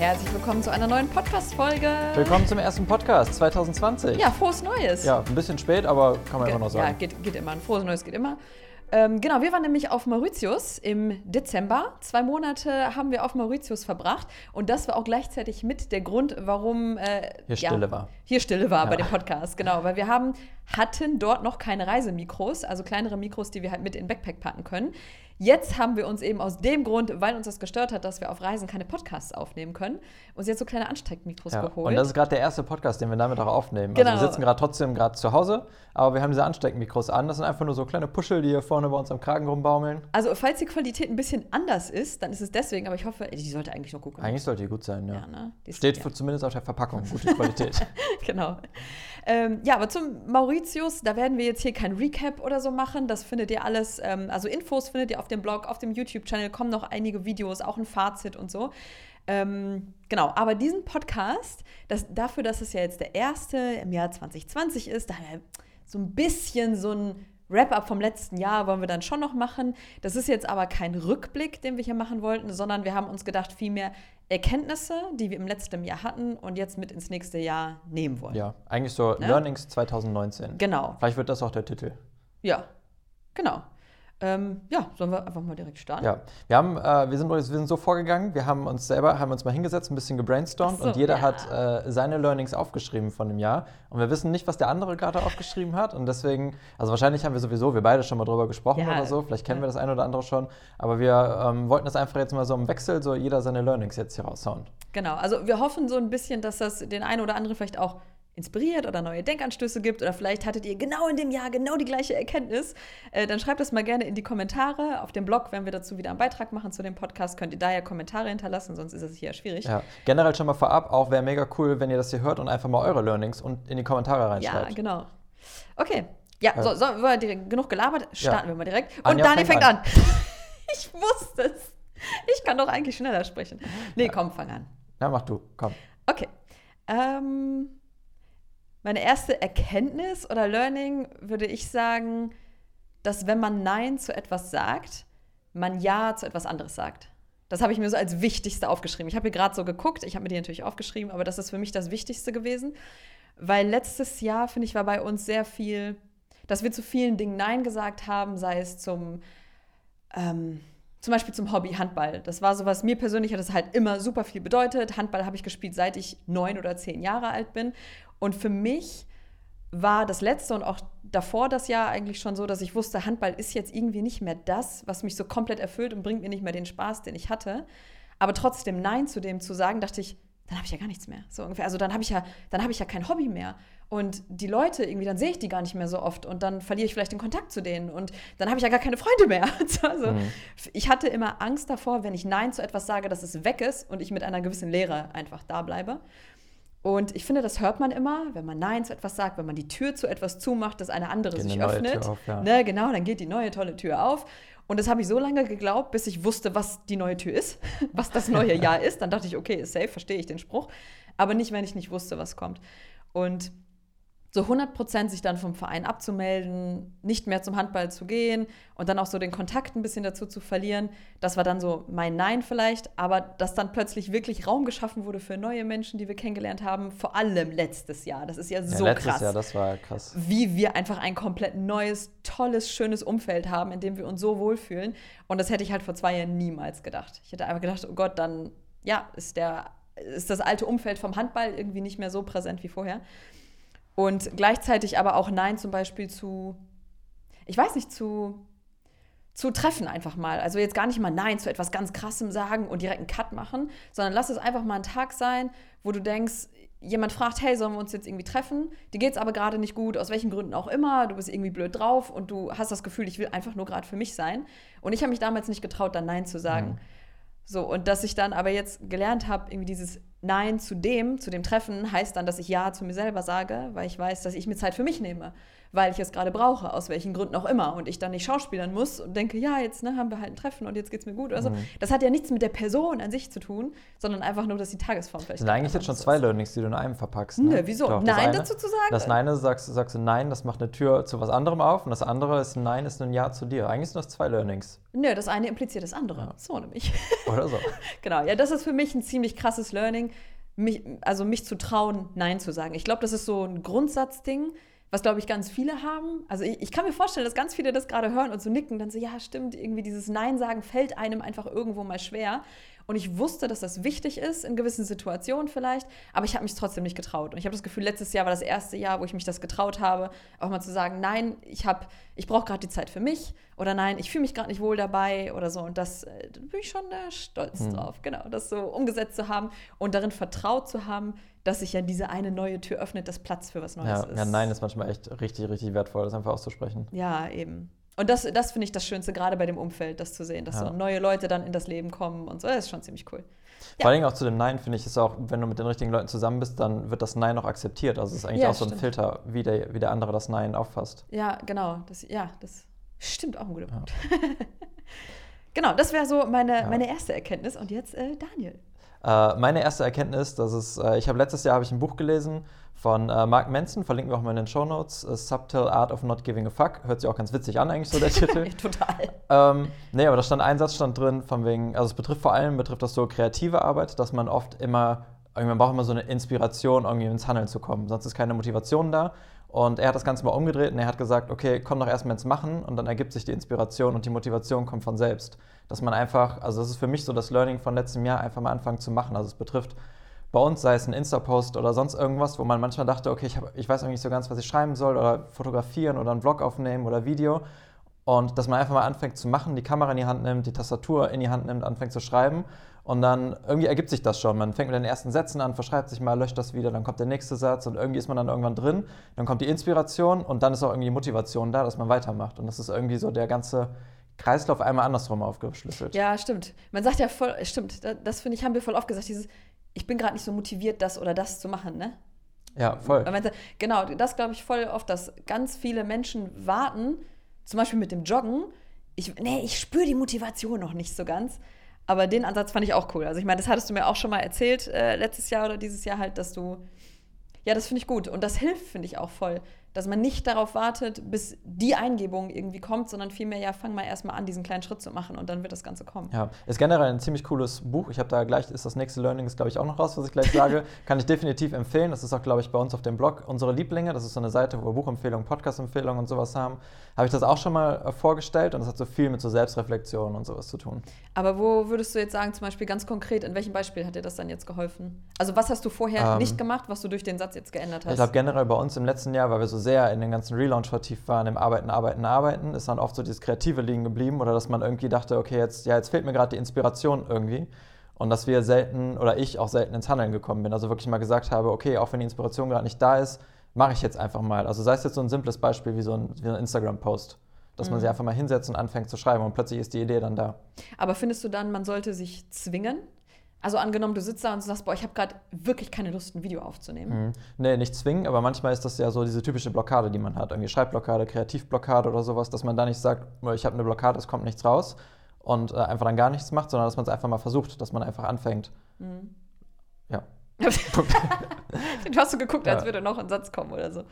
Herzlich willkommen zu einer neuen Podcast-Folge. Willkommen zum ersten Podcast 2020. Ja, frohes Neues. Ja, ein bisschen spät, aber kann man Ge immer noch sagen. Ja, geht, geht immer. Ein frohes Neues geht immer. Ähm, genau, wir waren nämlich auf Mauritius im Dezember. Zwei Monate haben wir auf Mauritius verbracht. Und das war auch gleichzeitig mit der Grund, warum äh, Hier Stille war. Hier Stille war Ja. bei dem Podcast, genau. Weil wir haben, hatten dort noch keine Reisemikros, also kleinere Mikros, die wir halt mit in den Backpack packen können. Jetzt haben wir uns eben aus dem Grund, weil uns das gestört hat, dass wir auf Reisen keine Podcasts aufnehmen können, uns jetzt so kleine Ansteckmikros Ja. geholt. Und das ist gerade der erste Podcast, den wir damit auch aufnehmen. Genau. Also wir sitzen gerade trotzdem gerade zu Hause, aber wir haben diese Ansteckmikros an. Das sind einfach nur so kleine Puschel, die hier vorne bei uns am Kragen rumbaumeln. Also, falls die Qualität ein bisschen anders ist, dann ist es deswegen, aber ich hoffe, die sollte eigentlich noch gut genug Eigentlich sollte die gut sein, ja. Ja, ne? Steht ja. zumindest auf der Verpackung, gute Qualität. genau. Ähm, ja, aber zum Mauritius, da werden wir jetzt hier kein Recap oder so machen. Das findet ihr alles, ähm, also Infos findet ihr auf dem Blog, auf dem YouTube-Channel, kommen noch einige Videos, auch ein Fazit und so. Ähm, genau, aber diesen Podcast, das, dafür, dass es ja jetzt der erste im Jahr 2020 ist, da haben wir so ein bisschen so ein Wrap-up vom letzten Jahr wollen wir dann schon noch machen. Das ist jetzt aber kein Rückblick, den wir hier machen wollten, sondern wir haben uns gedacht, vielmehr Erkenntnisse, die wir im letzten Jahr hatten und jetzt mit ins nächste Jahr nehmen wollen. ja, eigentlich so Ne? Learnings 2019. Genau. Vielleicht wird das auch der Titel. Ja, genau. Ähm, ja, sollen wir einfach mal direkt starten? Ja, wir, haben, äh, wir, sind, wir sind so vorgegangen, wir haben uns selber, haben uns mal hingesetzt, ein bisschen gebrainstormt so, und jeder ja. hat äh, seine Learnings aufgeschrieben von dem Jahr. Und wir wissen nicht, was der andere gerade aufgeschrieben hat. Und deswegen, also wahrscheinlich haben wir sowieso, wir beide schon mal drüber gesprochen Ja, oder so, vielleicht kennen ja. wir das eine oder andere schon. Aber wir ähm, wollten das einfach jetzt mal so im Wechsel, so jeder seine Learnings jetzt hier raushauen. Genau, also wir hoffen so ein bisschen, dass das den einen oder anderen vielleicht auch inspiriert oder neue Denkanstöße gibt oder vielleicht hattet ihr genau in dem Jahr genau die gleiche Erkenntnis. Äh, dann schreibt das mal gerne in die Kommentare. Auf dem Blog werden wir dazu wieder einen Beitrag machen zu dem Podcast. Könnt ihr da ja Kommentare hinterlassen, sonst ist es hier schwierig. Ja, generell schon mal vorab, auch wäre mega cool, wenn ihr das hier hört und einfach mal eure Learnings und in die Kommentare Ja, reinschreibt. genau. Okay. Ja, Ja. so, so wir direkt, genug gelabert. Starten wir mal direkt. Und Anja Dani fängt an. an. ich wusste es. Ich kann doch eigentlich schneller sprechen. Nee, komm, fang an. Na, mach du, komm. Okay. Ähm, meine erste Erkenntnis oder Learning würde ich sagen, dass wenn man Nein zu etwas sagt, man Ja zu etwas anderes sagt. Das habe ich mir so als Wichtigste aufgeschrieben. Ich habe hier gerade so geguckt, ich habe mir die natürlich aufgeschrieben, aber das ist für mich das Wichtigste gewesen, weil letztes Jahr, finde ich, war bei uns sehr viel, dass wir zu vielen Dingen Nein gesagt haben, sei es zum ähm, zum Beispiel zum Hobby Handball. Das war so was, mir persönlich hat das halt immer super viel bedeutet. Handball habe ich gespielt, seit ich neun oder zehn Jahre alt bin. Und für mich war das letzte und auch davor das Jahr eigentlich schon so, dass ich wusste, Handball ist jetzt irgendwie nicht mehr das, was mich so komplett erfüllt und bringt mir nicht mehr den Spaß, den ich hatte. Aber trotzdem Nein zu dem zu sagen, dachte ich, dann habe ich ja gar nichts mehr. So ungefähr. Also dann habe ich ja, dann habe ich ja kein Hobby mehr. Und die Leute irgendwie, dann sehe ich die gar nicht mehr so oft und dann verliere ich vielleicht den Kontakt zu denen und dann habe ich ja gar keine Freunde mehr. Also Mhm. ich hatte immer Angst davor, wenn ich Nein zu etwas sage, dass es weg ist und ich mit einer gewissen Leere einfach da bleibe. Und ich finde, das hört man immer, wenn man Nein zu etwas sagt, wenn man die Tür zu etwas zumacht, dass eine andere Geht eine sich neue öffnet. Auf, ja. ne, genau, dann geht die neue tolle Tür auf. Und das habe ich so lange geglaubt, bis ich wusste, was die neue Tür ist, was das neue Jahr ist. Dann dachte ich, okay, ist safe, verstehe ich den Spruch. Aber nicht, wenn ich nicht wusste, was kommt. Und so 100% sich dann vom Verein abzumelden, nicht mehr zum Handball zu gehen und dann auch so den Kontakt ein bisschen dazu zu verlieren. Das war dann so mein Nein vielleicht, aber dass dann plötzlich wirklich Raum geschaffen wurde für neue Menschen, die wir kennengelernt haben, vor allem letztes Jahr. Das ist ja Ja, so letztes krass Jahr, das war krass. wie wir einfach ein komplett neues, tolles, schönes Umfeld haben, in dem wir uns so wohlfühlen. Und das hätte ich halt vor zwei Jahren niemals gedacht. Ich hätte einfach gedacht, oh Gott, dann ja, ist, der, ist das alte Umfeld vom Handball irgendwie nicht mehr so präsent wie vorher. Und gleichzeitig aber auch Nein zum Beispiel zu, ich weiß nicht, zu, zu treffen einfach mal. Also jetzt gar nicht mal Nein zu etwas ganz Krassem sagen und direkt einen Cut machen, sondern lass es einfach mal ein Tag sein, wo du denkst, jemand fragt, hey, sollen wir uns jetzt irgendwie treffen? Dir geht es aber gerade nicht gut, aus welchen Gründen auch immer, du bist irgendwie blöd drauf und du hast das Gefühl, ich will einfach nur gerade für mich sein. Und ich habe mich damals nicht getraut, dann Nein zu sagen. So, und dass ich dann aber jetzt gelernt habe, irgendwie dieses Nein zu dem, zu dem Treffen, heißt dann, dass ich Ja zu mir selber sage, weil ich weiß, dass ich mir Zeit für mich nehme. Weil ich es gerade brauche, aus welchen Gründen auch immer. Und ich dann nicht schauspielern muss und denke, ja, jetzt ne, haben wir halt ein Treffen und jetzt geht es mir gut oder so. Mhm. Das hat ja nichts mit der Person an sich zu tun, sondern einfach nur, dass die Tagesform vielleicht. Das sind eigentlich jetzt schon zwei. Learnings, die du in einem verpackst. Ne? Nö, wieso? Doch, Nein eine- dazu zu sagen? Das eine sagst, sagst du Nein, das macht eine Tür zu was anderem auf. Und das andere ist Nein, ist ein Ja zu dir. Eigentlich sind das zwei Learnings. Nö, das eine impliziert das andere. Ja. So nämlich. Oder so. Genau, ja, das ist für mich ein ziemlich krasses Learning, mich, also mich zu trauen, Nein zu sagen. Ich glaube, das ist so ein Grundsatzding, was, glaube ich, ganz viele haben. Also ich, ich kann mir vorstellen, dass ganz viele das gerade hören und so nicken, dann so, ja, stimmt, irgendwie dieses Nein sagen fällt einem einfach irgendwo mal schwer. Und ich wusste, dass das wichtig ist, in gewissen Situationen vielleicht, aber ich habe mich trotzdem nicht getraut. Und ich habe das Gefühl, letztes Jahr war das erste Jahr, wo ich mich das getraut habe, auch mal zu sagen, nein, ich, hab- ich brauche gerade die Zeit für mich oder nein, ich fühle mich gerade nicht wohl dabei oder so. Und das äh, da bin ich schon äh, stolz Mhm. drauf, genau, das so umgesetzt zu haben und darin vertraut zu haben, dass sich ja diese eine neue Tür öffnet, dass Platz für was Neues Ja, ist. ja, Nein ist manchmal echt richtig, richtig wertvoll, das einfach auszusprechen. Ja, eben. Und das, das finde ich das Schönste, gerade bei dem Umfeld, das zu sehen, dass Ja. so neue Leute dann in das Leben kommen und so. Das ist schon ziemlich cool. Vor allen Dingen auch zu dem Nein, finde ich, ist auch, wenn du mit den richtigen Leuten zusammen bist, dann wird das Nein auch akzeptiert. Also es ist eigentlich Ja, auch so ein stimmt. Filter, wie der, wie der andere das Nein auffasst. Ja, genau. Das, ja, das stimmt auch ein guter Ja. Punkt. genau, das wäre so meine, Ja. meine erste Erkenntnis. Und jetzt äh, Daniel. Äh, meine erste Erkenntnis, das ist, äh, ich habe letztes Jahr habe ich ein Buch gelesen von äh, Mark Manson, verlinken wir auch mal in den Show Notes, Subtle Art of Not Giving a Fuck. Hört sich auch ganz witzig an, eigentlich so der Titel. Total. Ähm, nee, aber da stand ein Satz stand drin, von wegen, also es betrifft vor allem, betrifft das so kreative Arbeit, dass man oft immer, irgendwie, man braucht immer so eine Inspiration, irgendwie ins Handeln zu kommen, sonst ist keine Motivation da. Und er hat das Ganze mal umgedreht und er hat gesagt, okay, komm doch erstmal ins Machen und dann ergibt sich die Inspiration und die Motivation kommt von selbst. Dass man einfach, also das ist für mich so das Learning von letztem Jahr, einfach mal anfangen zu machen. Also es betrifft bei uns, sei es ein Insta-Post oder sonst irgendwas, wo man manchmal dachte, okay, ich, hab, ich weiß irgendwie nicht so ganz, was ich schreiben soll oder fotografieren oder einen Vlog aufnehmen oder Video. Und dass man einfach mal anfängt zu machen, die Kamera in die Hand nimmt, die Tastatur in die Hand nimmt, anfängt zu schreiben. Und dann irgendwie ergibt sich das schon. Man fängt mit den ersten Sätzen an, verschreibt sich mal, löscht das wieder, dann kommt der nächste Satz und irgendwie ist man dann irgendwann drin. Dann kommt die Inspiration und dann ist auch irgendwie die Motivation da, dass man weitermacht. Und das ist irgendwie so der ganze Kreislauf einmal andersrum aufgeschlüsselt. Ja, stimmt. Man sagt ja voll, stimmt, da- das finde ich, haben wir voll oft gesagt, dieses, ich bin gerade nicht so motiviert, das oder das zu machen, ne? Ja, voll. Genau, das glaube ich voll oft, dass ganz viele Menschen warten, zum Beispiel mit dem Joggen. Ich, nee, ich spüre die Motivation noch nicht so ganz. Aber den Ansatz fand ich auch cool. Also ich meine, das hattest du mir auch schon mal erzählt, äh, letztes Jahr oder dieses Jahr halt, dass du, ja, das finde ich gut. Und das hilft, finde ich auch voll, dass man nicht darauf wartet, bis die Eingebung irgendwie kommt, sondern vielmehr, ja, fang mal erstmal an, diesen kleinen Schritt zu machen und dann wird das Ganze kommen. Ja, ist generell ein ziemlich cooles Buch. Ich habe da gleich, ist das nächste Learning, ist glaube ich auch noch raus, was ich gleich sage. Kann ich definitiv empfehlen. Das ist auch, glaube ich, bei uns auf dem Blog unsere Lieblinge. Das ist so eine Seite, wo wir Buchempfehlungen, Podcast-Empfehlungen und sowas haben. Habe ich das auch schon mal äh, vorgestellt und das hat so viel mit so Selbstreflexion und sowas zu tun. Aber wo würdest du jetzt sagen, zum Beispiel ganz konkret, in welchem Beispiel hat dir das dann jetzt geholfen? Also was hast du vorher Ähm, nicht gemacht, was du durch den Satz jetzt geändert hast? Ich glaube generell bei uns im letzten Jahr, weil wir so sehr in den ganzen Relaunch vertieft waren, im Arbeiten, Arbeiten, Arbeiten, ist dann oft so dieses Kreative liegen geblieben oder dass man irgendwie dachte, okay, jetzt, ja, jetzt fehlt mir gerade die Inspiration irgendwie. Und dass wir selten oder ich auch selten ins Handeln gekommen bin. Also wirklich mal gesagt habe, okay, auch wenn die Inspiration gerade nicht da ist, mache ich jetzt einfach mal. Also sei es jetzt so ein simples Beispiel wie so ein, wie ein Instagram-Post. Dass man Mhm. sich einfach mal hinsetzt und anfängt zu schreiben und plötzlich ist die Idee dann da. Aber findest du dann, man sollte sich zwingen? Also angenommen, du sitzt da und sagst, boah, ich habe gerade wirklich keine Lust, ein Video aufzunehmen. Mhm. Nee, nicht zwingen, aber manchmal ist das ja so diese typische Blockade, die man hat. Irgendwie Schreibblockade, Kreativblockade oder sowas, dass man da nicht sagt, "Oh, ich habe eine Blockade, es kommt nichts raus und äh, einfach dann gar nichts macht, sondern dass man es einfach mal versucht, dass man einfach anfängt. Mhm. Du hast so geguckt, als Ja. würde noch ein Satz kommen oder so.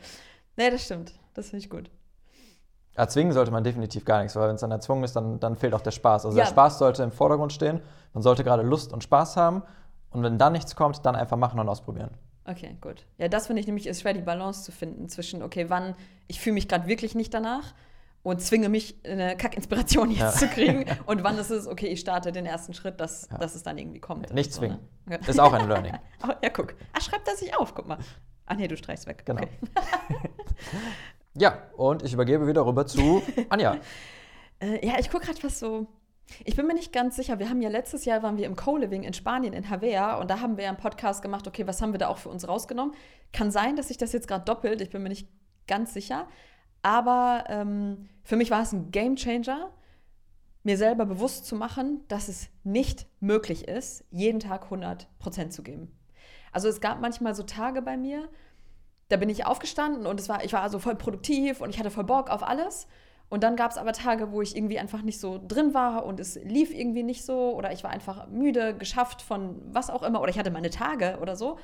Nee, das stimmt. Das finde ich gut. Erzwingen sollte man definitiv gar nichts, weil wenn es dann erzwungen ist, dann, dann fehlt auch der Spaß. Also Ja. der Spaß sollte im Vordergrund stehen. Man sollte gerade Lust und Spaß haben. Und wenn dann nichts kommt, dann einfach machen und ausprobieren. Okay, gut. Ja, das finde ich nämlich ist schwer, die Balance zu finden zwischen, okay, wann ich fühle mich gerade wirklich nicht danach und zwinge mich, eine Kackinspiration jetzt Ja. zu kriegen und wann ist es, okay, ich starte den ersten Schritt, dass, Ja. dass es dann irgendwie kommt. Nicht So, zwingen. ne? Ist auch ein Learning. Oh, ja, guck. Ah, schreib das sich auf, guck mal. Ah, nee, du streichst weg. Genau. Okay. Ja, und ich übergebe wieder rüber zu Anja. Äh, ja, ich gucke gerade was so. Ich bin mir nicht ganz sicher. Wir haben ja letztes Jahr waren wir im Co-Living in Spanien in Havea und da haben wir ja einen Podcast gemacht. Okay, was haben wir da auch für uns rausgenommen? Kann sein, dass sich das jetzt gerade doppelt. Ich bin mir nicht ganz sicher. Aber ähm, für mich war es ein Game Changer, mir selber bewusst zu machen, dass es nicht möglich ist, jeden Tag 100 Prozent zu geben. Also es gab manchmal so Tage bei mir, da bin ich aufgestanden und es war, ich war also voll produktiv und ich hatte voll Bock auf alles. Und dann gab es aber Tage, wo ich irgendwie einfach nicht so drin war und es lief irgendwie nicht so oder ich war einfach müde, geschafft von was auch immer oder ich hatte meine Tage oder so.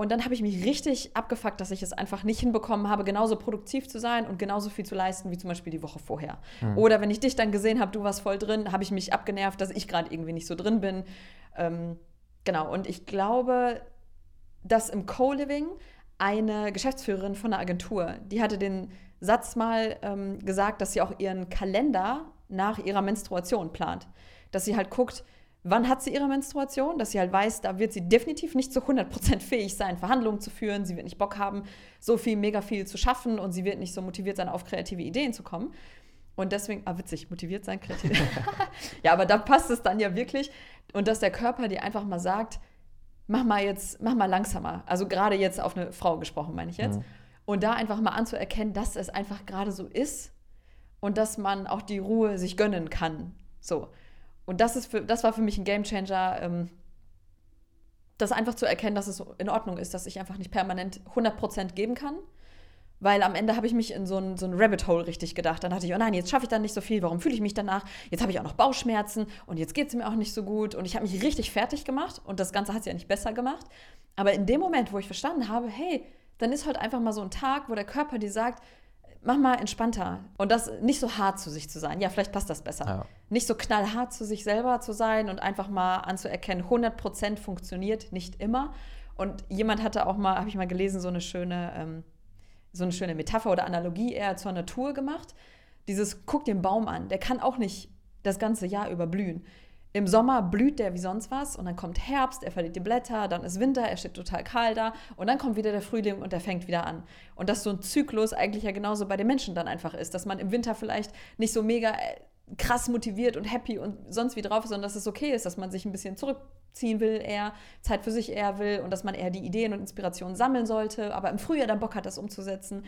Und dann habe ich mich richtig abgefuckt, dass ich es einfach nicht hinbekommen habe, genauso produktiv zu sein und genauso viel zu leisten wie zum Beispiel die Woche vorher. Mhm. Oder wenn ich dich dann gesehen habe, du warst voll drin, habe ich mich abgenervt, dass ich gerade irgendwie nicht so drin bin. Ähm, genau, und ich glaube, dass im Co-Living eine Geschäftsführerin von einer Agentur, die hatte den Satz mal ähm, gesagt, dass sie auch ihren Kalender nach ihrer Menstruation plant. Dass sie halt guckt, wann hat sie ihre Menstruation, dass sie halt weiß, da wird sie definitiv nicht zu 100% fähig sein, Verhandlungen zu führen, sie wird nicht Bock haben, so viel, mega viel zu schaffen und sie wird nicht so motiviert sein, auf kreative Ideen zu kommen. Und deswegen, ah, witzig, motiviert sein, kreativ. ja, aber da passt es dann ja wirklich. Und dass der Körper dir einfach mal sagt, mach mal jetzt, mach mal langsamer. Also gerade jetzt auf eine Frau gesprochen, meine ich jetzt. Mhm. Und da einfach mal anzuerkennen, dass es einfach gerade so ist und dass man auch die Ruhe sich gönnen kann. So. Und das, ist für, das war für mich ein Gamechanger, ähm, das einfach zu erkennen, dass es in Ordnung ist, dass ich einfach nicht permanent 100% geben kann. Weil am Ende habe ich mich in so ein, so ein Rabbit Hole richtig gedacht. Dann dachte ich, oh nein, jetzt schaffe ich dann nicht so viel. Warum fühle ich mich danach? Jetzt habe ich auch noch Bauchschmerzen und jetzt geht es mir auch nicht so gut. Und ich habe mich richtig fertig gemacht und das Ganze hat es ja nicht besser gemacht. Aber in dem Moment, wo ich verstanden habe, hey, dann ist halt einfach mal so ein Tag, wo der Körper dir sagt, mach mal entspannter und das nicht so hart zu sich zu sein. Ja, vielleicht passt das besser. Ja. Nicht so knallhart zu sich selber zu sein und einfach mal anzuerkennen, 100% funktioniert nicht immer. Und jemand hatte auch mal, habe ich mal gelesen, so eine schöne, ähm, so eine schöne Metapher oder Analogie eher zur Natur gemacht. Dieses, guck den Baum an, der kann auch nicht das ganze Jahr über blühen. Im Sommer blüht der wie sonst was und dann kommt Herbst, er verliert die Blätter, dann ist Winter, er steht total kalt da und dann kommt wieder der Frühling und er fängt wieder an. Und dass so ein Zyklus eigentlich ja genauso bei den Menschen dann einfach ist, dass man im Winter vielleicht nicht so mega äh, krass motiviert und happy und sonst wie drauf ist, sondern dass es okay ist, dass man sich ein bisschen zurückziehen will, eher Zeit für sich eher will und dass man eher die Ideen und Inspirationen sammeln sollte, aber im Frühjahr dann Bock hat, das umzusetzen.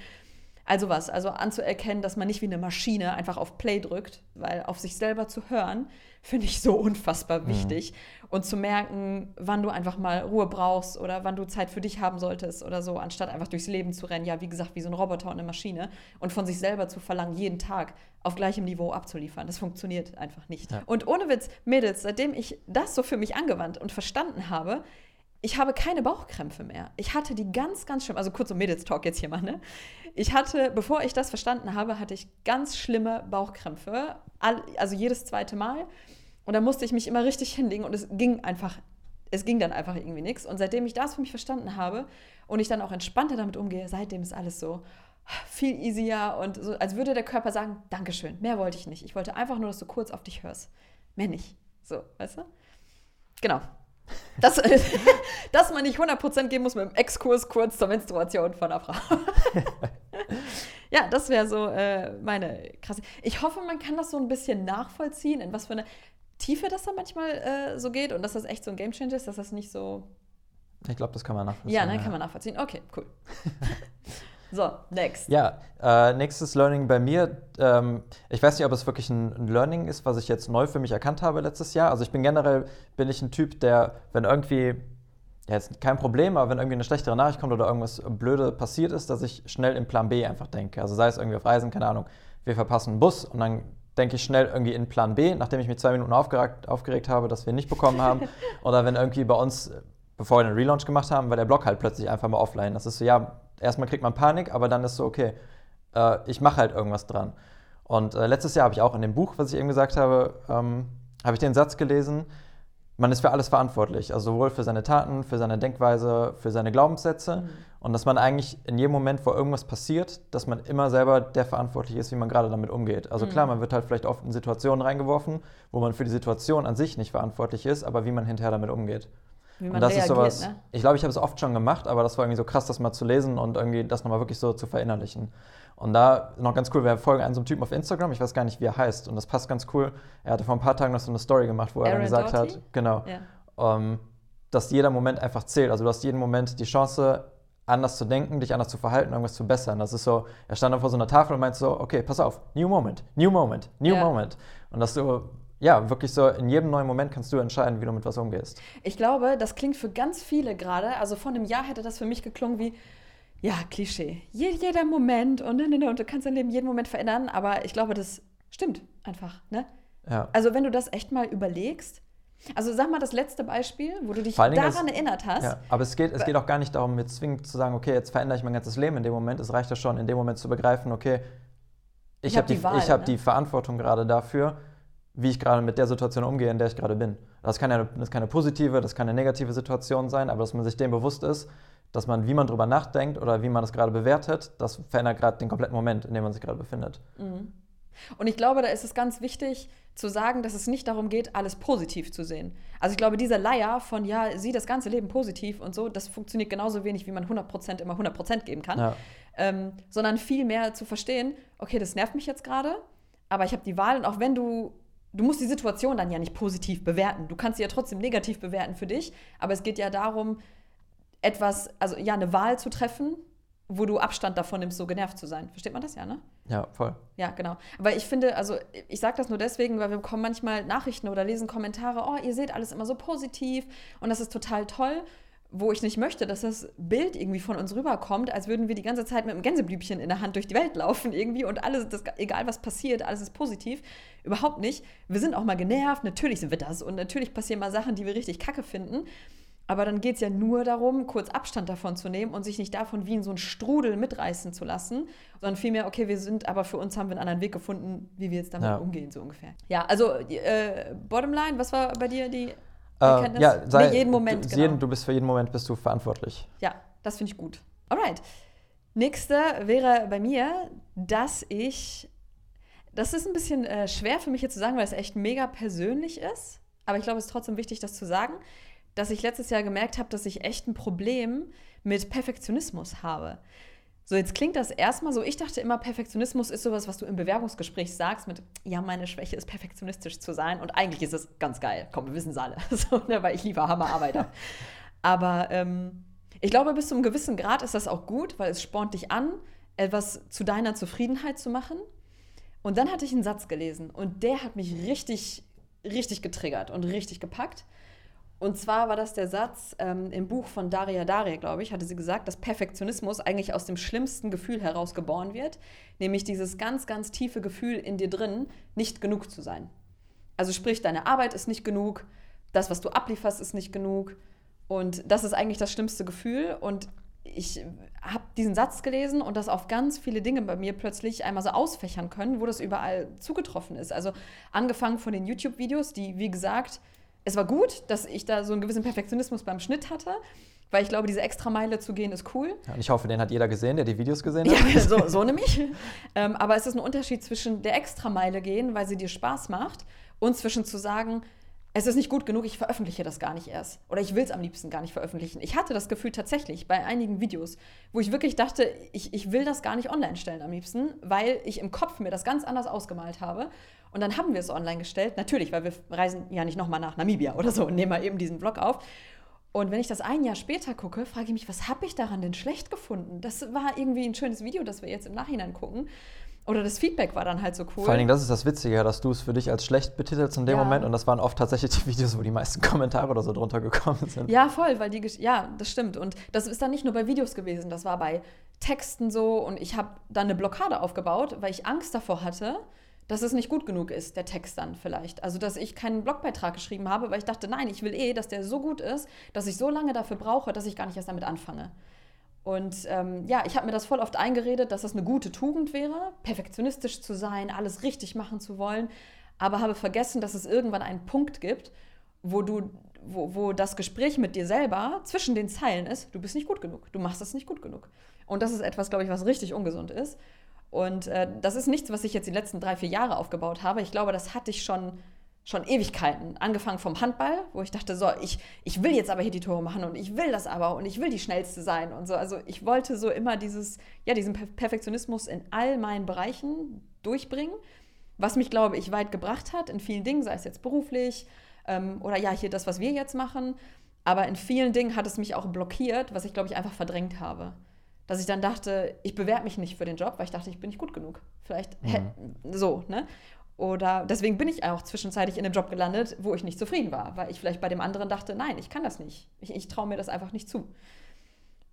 Also was, also anzuerkennen, dass man nicht wie eine Maschine einfach auf Play drückt, weil auf sich selber zu hören, finde ich so unfassbar mhm. wichtig. Mhm. Und zu merken, wann du einfach mal Ruhe brauchst oder wann du Zeit für dich haben solltest oder so, anstatt einfach durchs Leben zu rennen, ja, wie gesagt, wie so ein Roboter und eine Maschine und von sich selber zu verlangen, jeden Tag auf gleichem Niveau abzuliefern. Das funktioniert einfach nicht. Ja. Und ohne Witz, Mädels, seitdem ich das so für mich angewandt und verstanden habe, ich habe keine Bauchkrämpfe mehr. Ich hatte die ganz, ganz schlimm, also kurz um Mädels-Talk jetzt hier mal, ne? Ich hatte, bevor ich das verstanden habe, hatte ich ganz schlimme Bauchkrämpfe, also jedes zweite Mal. Und da musste ich mich immer richtig hinlegen und es ging einfach, es ging dann einfach irgendwie nichts. Und seitdem ich das für mich verstanden habe und ich dann auch entspannter damit umgehe, seitdem ist alles so viel easier und so, als würde der Körper sagen, Dankeschön, mehr wollte ich nicht. Ich wollte einfach nur, dass du kurz auf dich hörst. Mehr nicht. So, weißt du? Genau, dass, dass man nicht 100% geben muss mit dem Exkurs kurz zur Menstruation von einer Frau. ja, das wäre so äh, meine krasse. Ich hoffe, man kann das so ein bisschen nachvollziehen, in was für eine Tiefe das da manchmal äh, so geht und dass das echt so ein Gamechanger ist, dass das nicht so. Ich glaube, das kann man nachvollziehen. Ja, ne, ja. kann man nachvollziehen. Okay, cool. So, next. Ja, äh, nächstes Learning bei mir. Ähm, ich weiß nicht, ob es wirklich ein, ein, Learning ist, was ich jetzt neu für mich erkannt habe letztes Jahr. Also ich bin generell, bin ich ein Typ, der, wenn irgendwie, ja jetzt kein Problem, aber wenn irgendwie eine schlechtere Nachricht kommt oder irgendwas Blöde passiert ist, dass ich schnell in Plan B einfach denke. Also sei es irgendwie auf Reisen, keine Ahnung, wir verpassen einen Bus und dann denke ich schnell irgendwie in Plan B, nachdem ich mich zwei Minuten aufgeregt, aufgeregt habe, dass wir ihn nicht bekommen haben. oder wenn irgendwie bei uns, bevor wir den Relaunch gemacht haben, war der Blog halt plötzlich einfach mal offline. Das ist so, ja, erstmal kriegt man Panik, aber dann ist so, okay, äh, ich mache halt irgendwas dran. Und äh, letztes Jahr habe ich auch in dem Buch, was ich eben gesagt habe, ähm, habe ich den Satz gelesen, man ist für alles verantwortlich, also sowohl für seine Taten, für seine Denkweise, für seine Glaubenssätze mhm. und dass man eigentlich in jedem Moment, wo irgendwas passiert, dass man immer selber der verantwortlich ist, wie man gerade damit umgeht. Also mhm. klar, man wird halt vielleicht oft in Situationen reingeworfen, wo man für die Situation an sich nicht verantwortlich ist, aber wie man hinterher damit umgeht. Wie man und das reagiert, ist sowas, ne? ich glaube, ich habe es oft schon gemacht, aber das war irgendwie so krass, das mal zu lesen und irgendwie das nochmal wirklich so zu verinnerlichen. Und da noch ganz cool, wir folgen einem so einem Typen auf Instagram, ich weiß gar nicht, wie er heißt. Und das passt ganz cool. Er hatte vor ein paar Tagen noch so eine Story gemacht, wo Aaron er dann gesagt Doughty? hat, genau, ja. um, ähm, dass jeder Moment einfach zählt. Also du hast jeden Moment die Chance, anders zu denken, dich anders zu verhalten, irgendwas zu bessern. Das ist so, er stand dann vor so einer Tafel und meinte so, okay, pass auf, new moment, new moment, new ja. moment. Und dass du ja, wirklich so in jedem neuen Moment kannst du entscheiden, wie du mit was umgehst. Ich glaube, das klingt für ganz viele gerade, also vor einem Jahr hätte das für mich geklungen wie, ja, Klischee. Jeder Moment und, und, und, und du kannst dein Leben jeden Moment verändern, aber ich glaube, das stimmt einfach. Ne? Ja. Also wenn du das echt mal überlegst, also sag mal das letzte Beispiel, wo du dich daran ist- erinnert hast. Ja, aber es geht, es geht auch gar nicht darum, jetzt zwingend zu sagen, okay, jetzt verändere ich mein ganzes Leben in dem Moment. Es reicht ja schon, in dem Moment zu begreifen, okay, ich, Ich habe hab die, die Wahl, ich hab ne? die Verantwortung gerade dafür, wie ich gerade mit der Situation umgehe, in der ich gerade bin. Das kann, ja, das kann eine positive, das kann eine negative Situation sein, aber dass man sich dem bewusst ist, dass man, wie man drüber nachdenkt oder wie man das gerade bewertet, das verändert gerade den kompletten Moment, in dem man sich gerade befindet. Und ich glaube, da ist es ganz wichtig zu sagen, dass es nicht darum geht, alles positiv zu sehen. Also ich glaube, dieser Leier von, ja, sieh das ganze Leben positiv und so, das funktioniert genauso wenig, wie man 100% immer 100% geben kann. Ja. Ähm, sondern viel mehr zu verstehen, okay, das nervt mich jetzt gerade, aber ich habe die Wahl und auch wenn du, du musst die Situation dann ja nicht positiv bewerten, du kannst sie ja trotzdem negativ bewerten für dich, aber es geht ja darum, etwas, also ja, eine Wahl zu treffen, wo du Abstand davon nimmst, so genervt zu sein. Versteht man das ja, ne? Ja, voll. Ja, genau. Aber ich finde, also ich sage das nur deswegen, weil wir bekommen manchmal Nachrichten oder lesen Kommentare, oh, ihr seht alles immer so positiv und das ist total toll, wo ich nicht möchte, dass das Bild irgendwie von uns rüberkommt, als würden wir die ganze Zeit mit einem Gänseblümchen in der Hand durch die Welt laufen irgendwie und alles, das, egal was passiert, alles ist positiv. Überhaupt nicht. Wir sind auch mal genervt, natürlich sind wir das und natürlich passieren mal Sachen, die wir richtig kacke finden. Aber dann geht es ja nur darum, kurz Abstand davon zu nehmen und sich nicht davon wie in so einen Strudel mitreißen zu lassen, sondern vielmehr, okay, wir sind, aber für uns haben wir einen anderen Weg gefunden, wie wir jetzt damit Ja. umgehen, so ungefähr. Ja, also äh, Bottomline, was war bei dir die Äh, Erkenntnis? ja, sei, nee, jeden Moment, du, genau. jeden, du bist für jeden Moment bist du verantwortlich. Ja, das finde ich gut. Alright. Nächste wäre bei mir, dass ich. Das ist ein bisschen äh, schwer für mich jetzt zu sagen, weil es echt mega persönlich ist. Aber ich glaube, es ist trotzdem wichtig, das zu sagen, dass ich letztes Jahr gemerkt habe, dass ich echt ein Problem mit Perfektionismus habe. So, jetzt klingt das erstmal so, ich dachte immer, Perfektionismus ist sowas, was du im Bewerbungsgespräch sagst mit, ja, meine Schwäche ist perfektionistisch zu sein und eigentlich ist es ganz geil. Komm, wir wissen es alle, so, ne, weil ich lieber Hammerarbeit habe. Aber ähm, ich glaube, bis zu einem gewissen Grad ist das auch gut, weil es spornt dich an, etwas zu deiner Zufriedenheit zu machen. Und dann hatte ich einen Satz gelesen und der hat mich richtig, richtig getriggert und richtig gepackt. Und zwar war das der Satz ähm, im Buch von Daria Daria, glaube ich, hatte sie gesagt, dass Perfektionismus eigentlich aus dem schlimmsten Gefühl heraus geboren wird, nämlich dieses ganz, ganz tiefe Gefühl in dir drin, nicht genug zu sein. Also sprich, deine Arbeit ist nicht genug, das, was du ablieferst, ist nicht genug. Und das ist eigentlich das schlimmste Gefühl. Und ich habe diesen Satz gelesen und das auf ganz viele Dinge bei mir plötzlich einmal so ausfächern können, wo das überall zugetroffen ist. Also angefangen von den YouTube-Videos, die, wie gesagt, es war gut, dass ich da so einen gewissen Perfektionismus beim Schnitt hatte, weil ich glaube, diese Extrameile zu gehen ist cool. Ja, und ich hoffe, den hat jeder gesehen, der die Videos gesehen hat. Ja, so, so nämlich. ähm, aber es ist ein Unterschied zwischen der Extrameile gehen, weil sie dir Spaß macht, und zwischen zu sagen, es ist nicht gut genug, ich veröffentliche das gar nicht erst. Oder ich will es am liebsten gar nicht veröffentlichen. Ich hatte das Gefühl tatsächlich bei einigen Videos, wo ich wirklich dachte, ich, ich will das gar nicht online stellen am liebsten, weil ich im Kopf mir das ganz anders ausgemalt habe. Und dann haben wir es online gestellt. Natürlich, weil wir reisen ja nicht nochmal nach Namibia oder so und nehmen mal eben diesen Vlog auf. Und wenn ich das ein Jahr später gucke, frage ich mich, was habe ich daran denn schlecht gefunden? Das war irgendwie ein schönes Video, das wir jetzt im Nachhinein gucken. Oder das Feedback war dann halt so cool. Vor allen Dingen, das ist das Witzige, dass du es für dich als schlecht betitelst in dem Ja. Moment und das waren oft tatsächlich die Videos, wo die meisten Kommentare oder so drunter gekommen sind. Ja, voll, weil die, Gesch- ja, das stimmt. Und das ist dann nicht nur bei Videos gewesen, das war bei Texten so. Und ich habe dann eine Blockade aufgebaut, weil ich Angst davor hatte, dass es nicht gut genug ist, der Text dann vielleicht. Also, dass ich keinen Blogbeitrag geschrieben habe, weil ich dachte, nein, ich will eh, dass der so gut ist, dass ich so lange dafür brauche, dass ich gar nicht erst damit anfange. Und ähm, ja, ich habe mir das voll oft eingeredet, dass das eine gute Tugend wäre, perfektionistisch zu sein, alles richtig machen zu wollen, aber habe vergessen, dass es irgendwann einen Punkt gibt, wo du, wo, wo das Gespräch mit dir selber zwischen den Zeilen ist, du bist nicht gut genug, du machst das nicht gut genug. Und das ist etwas, glaube ich, was richtig ungesund ist. Und äh, das ist nichts, was ich jetzt die letzten drei, vier Jahre aufgebaut habe. Ich glaube, das hatte ich schon, schon Ewigkeiten. Angefangen vom Handball, wo ich dachte, so, ich, ich will jetzt aber hier die Tore machen und ich will das aber und ich will die Schnellste sein und so. Also ich wollte so immer dieses, ja, diesen Per- Perfektionismus in all meinen Bereichen durchbringen, was mich, glaube ich, weit gebracht hat in vielen Dingen, sei es jetzt beruflich ähm, oder ja, hier das, was wir jetzt machen. Aber in vielen Dingen hat es mich auch blockiert, was ich, glaube ich, einfach verdrängt habe. Dass ich dann dachte, ich bewerbe mich nicht für den Job, weil ich dachte, ich bin nicht gut genug. Vielleicht hä- so, ne? Oder deswegen bin ich auch zwischenzeitlich in einem Job gelandet, wo ich nicht zufrieden war, weil ich vielleicht bei dem anderen dachte, nein, ich kann das nicht. Ich, ich traue mir das einfach nicht zu.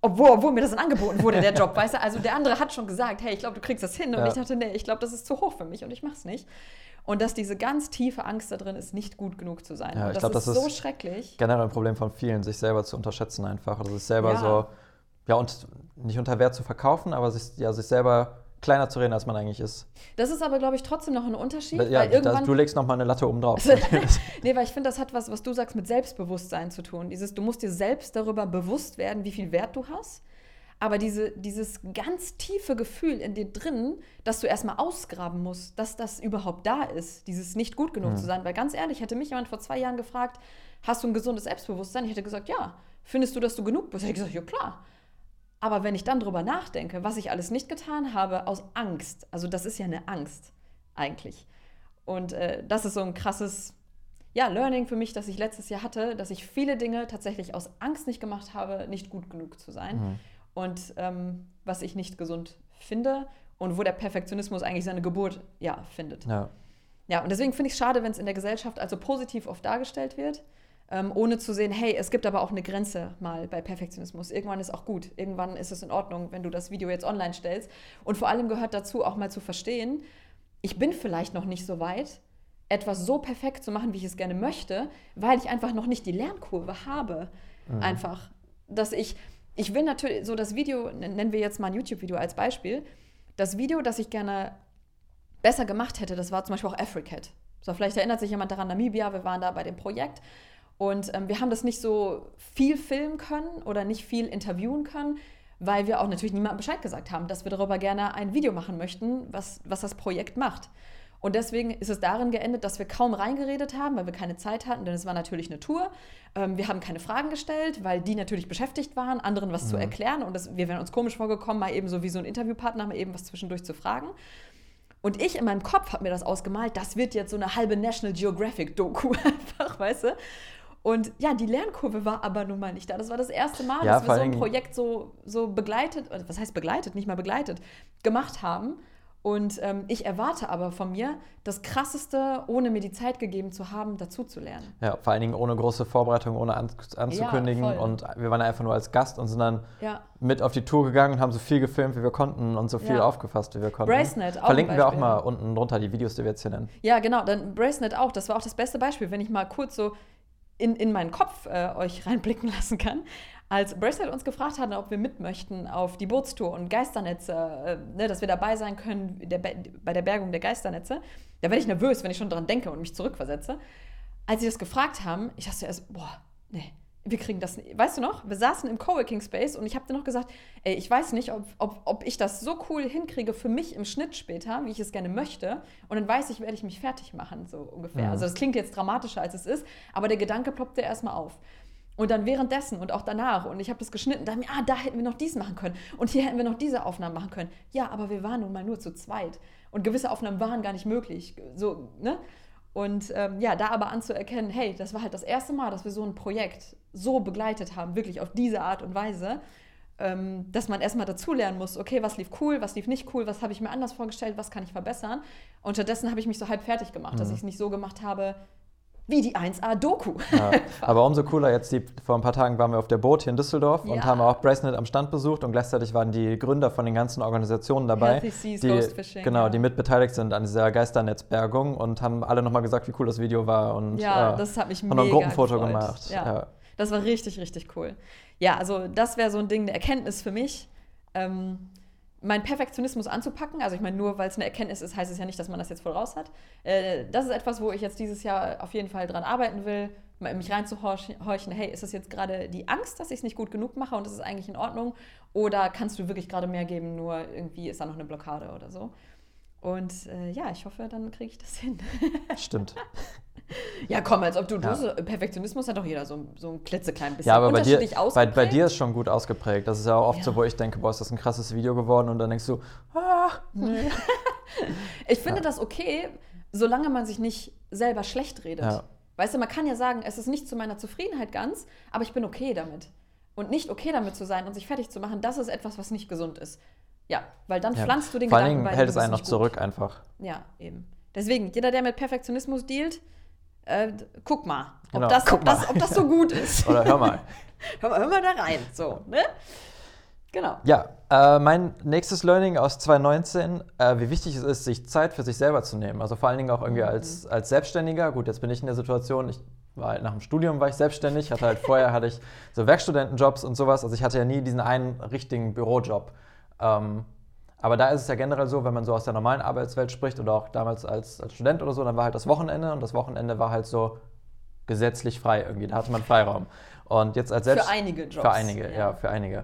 Obwohl, obwohl mir das dann angeboten wurde, der Job, weißt du? Also der andere hat schon gesagt, hey, ich glaube, du kriegst das hin. Und Ja. ich dachte, nee, ich glaube, das ist zu hoch für mich und ich mach's nicht. Und dass diese ganz tiefe Angst da drin ist, nicht gut genug zu sein. Ja, und ich das, glaub, ist das so ist schrecklich. generell ein Problem von vielen, sich selber zu unterschätzen einfach. Oder sich selber Ja. so, ja, und nicht unter Wert zu verkaufen, aber sich, ja, sich selber kleiner zu reden, als man eigentlich ist. Das ist aber, glaube ich, trotzdem noch ein Unterschied. Ja, weil da, irgendwann, du legst nochmal eine Latte oben drauf. nee, weil ich finde, das hat was, was du sagst, mit Selbstbewusstsein zu tun. Dieses, du musst dir selbst darüber bewusst werden, wie viel Wert du hast. Aber diese, dieses ganz tiefe Gefühl in dir drin, dass du erstmal ausgraben musst, dass das überhaupt da ist, dieses nicht gut genug zu sein. Weil ganz ehrlich, hätte mich jemand vor zwei Jahren gefragt, hast du ein gesundes Selbstbewusstsein? Ich hätte gesagt, ja. Findest du, dass du genug bist? Hätte ich gesagt, ja klar. Aber wenn ich dann drüber nachdenke, was ich alles nicht getan habe, aus Angst, also das ist ja eine Angst eigentlich. Und äh, das ist so ein krasses ja, Learning für mich, das ich letztes Jahr hatte, dass ich viele Dinge tatsächlich aus Angst nicht gemacht habe, nicht gut genug zu sein. Mhm. Und ähm, was ich nicht gesund finde und wo der Perfektionismus eigentlich seine Geburt ja, findet. ja. Ja, und deswegen finde ich es schade, wenn es in der Gesellschaft also positiv oft dargestellt wird, ähm, ohne zu sehen, hey, es gibt aber auch eine Grenze mal bei Perfektionismus. Irgendwann ist auch gut. Irgendwann ist es in Ordnung, wenn du das Video jetzt online stellst. Und vor allem gehört dazu auch mal zu verstehen, ich bin vielleicht noch nicht so weit, etwas so perfekt zu machen, wie ich es gerne möchte, weil ich einfach noch nicht die Lernkurve habe. Einfach, dass ich, ich will natürlich, so das Video, nennen wir jetzt mal ein YouTube-Video als Beispiel, das Video, das ich gerne besser gemacht hätte, das war zum Beispiel auch Africat. So, vielleicht erinnert sich jemand daran, Namibia, wir waren da bei dem Projekt und ähm, wir haben das nicht so viel filmen können oder nicht viel interviewen können, weil wir auch natürlich niemandem Bescheid gesagt haben, dass wir darüber gerne ein Video machen möchten, was, was das Projekt macht. Und deswegen ist es darin geendet, dass wir kaum reingeredet haben, weil wir keine Zeit hatten, denn es war natürlich eine Tour. Ähm, wir haben keine Fragen gestellt, weil die natürlich beschäftigt waren, anderen was zu erklären. Und das, wir wären uns komisch vorgekommen, mal eben so wie so ein Interviewpartner, mal eben was zwischendurch zu fragen. Und ich in meinem Kopf habe mir das ausgemalt, das wird jetzt so eine halbe National Geographic-Doku einfach, weißt du? Und ja, die Lernkurve war aber nun mal nicht da. Das war das erste Mal, Ja, dass wir so ein Projekt so, so begleitet, oder was heißt begleitet, nicht mal begleitet, gemacht haben. Und ähm, ich erwarte aber von mir, das Krasseste, ohne mir die Zeit gegeben zu haben, dazu zu lernen. ja, vor allen Dingen ohne große Vorbereitung, ohne an, anzukündigen. voll. und wir waren einfach nur als Gast und sind dann Ja. mit auf die Tour gegangen und haben so viel gefilmt, wie wir konnten und so viel Ja. aufgefasst, wie wir konnten. Bracenet, auch Verlinken wir auch mal unten drunter die Videos, die wir jetzt hier nennen. Ja, genau, dann Bracenet auch. Das war auch das beste Beispiel, wenn ich mal kurz so in, in meinen Kopf äh, euch reinblicken lassen kann. Als Bracelet uns gefragt hat, ob wir mit möchten auf die Bootstour und Geisternetze, äh, ne, dass wir dabei sein können der, Be- bei der Bergung der Geisternetze, da werde ich nervös, wenn ich schon dran denke und mich zurückversetze. Als sie das gefragt haben, ich dachte erst, boah, nee, wir kriegen das nicht. Weißt du noch, wir saßen im Coworking Space und ich habe dir noch gesagt, ey, ich weiß nicht, ob, ob, ob ich das so cool hinkriege für mich im Schnitt später, wie ich es gerne möchte. Und dann weiß ich, werde ich mich fertig machen, so ungefähr. Mhm. Also das klingt jetzt dramatischer, als es ist, aber der Gedanke ploppte erstmal auf. Und dann währenddessen und auch danach, und ich habe das geschnitten, mir, ah, da hätten wir noch dies machen können. Und hier hätten wir noch diese Aufnahmen machen können. Ja, aber wir waren nun mal nur zu zweit. Und gewisse Aufnahmen waren gar nicht möglich. So, ne? Und ähm, ja, da aber anzuerkennen, hey, das war halt das erste Mal, dass wir so ein Projekt so begleitet haben, wirklich auf diese Art und Weise, ähm, dass man erstmal dazulernen muss, okay, was lief cool, was lief nicht cool, was habe ich mir anders vorgestellt, was kann ich verbessern. Und stattdessen habe ich mich so halb fertig gemacht, dass ich es nicht so gemacht habe, wie die 1A-Doku. Ja, aber umso cooler jetzt, die, vor ein paar Tagen waren wir auf der Boot hier in Düsseldorf und Ja. haben auch Bracenet am Stand besucht und gleichzeitig waren die Gründer von den ganzen Organisationen dabei, Seas, die, genau, ja. die mitbeteiligt sind an dieser Geisternetzbergung und haben alle nochmal gesagt, wie cool das Video war und Ja, äh, das hat mich haben mega ein Gruppenfoto gefreut. gemacht. Ja. Ja. Das war richtig, richtig cool. Ja, also das wäre so ein Ding, eine Erkenntnis für mich. Ähm, meinen Perfektionismus anzupacken, also ich meine, nur weil es eine Erkenntnis ist, heißt es ja nicht, dass man das jetzt voll raus hat. Äh, das ist etwas, wo ich jetzt dieses Jahr auf jeden Fall dran arbeiten will, mich reinzuhorchen, hey, ist das jetzt gerade die Angst, dass ich es nicht gut genug mache und das ist eigentlich in Ordnung? Oder kannst du wirklich gerade mehr geben, nur irgendwie ist da noch eine Blockade oder so? Und äh, ja, ich hoffe, dann kriege ich das hin. Stimmt. Ja, komm, als ob du, Ja. du Perfektionismus hat doch jeder so, so ein klitzeklein bisschen Ja, aber bei dir, bei, bei dir ist schon gut ausgeprägt. Das ist ja auch oft Ja. so, wo ich denke, boah, ist das ein krasses Video geworden und dann denkst du, ah, nee. Ich finde Ja. das okay, solange man sich nicht selber schlecht redet. Weißt du, man kann ja sagen, es ist nicht zu meiner Zufriedenheit ganz, aber ich bin okay damit. Und nicht okay damit zu sein und sich fertig zu machen, das ist etwas, was nicht gesund ist. Ja, weil dann pflanzt du den Vor allen Gedanken Dingen bei, hält es einen noch zurück einfach. Ja, eben. Deswegen, jeder, der mit Perfektionismus dealt, äh, guck mal, ob, Genau, das, ob, das, mal. ob das so gut ist. Oder hör mal. hör, mal hör mal da rein. So, ne? Genau. Ja, äh, mein nächstes Learning aus 2019, äh, wie wichtig es ist, sich Zeit für sich selber zu nehmen. Also vor allen Dingen auch irgendwie Mhm. als, als Selbstständiger. Gut, jetzt bin ich in der Situation, ich war halt nach dem Studium war ich selbstständig, hatte halt vorher hatte ich so Werkstudentenjobs und sowas. Also ich hatte ja nie diesen einen richtigen Bürojob. Ähm, aber da ist es ja generell so, wenn man so aus der normalen Arbeitswelt spricht oder auch damals als, als Student oder so, dann war halt das Wochenende und das Wochenende war halt so gesetzlich frei irgendwie. Da hatte man Freiraum. Und jetzt als Selbst Für einige Jobs. Für einige, ja, für einige.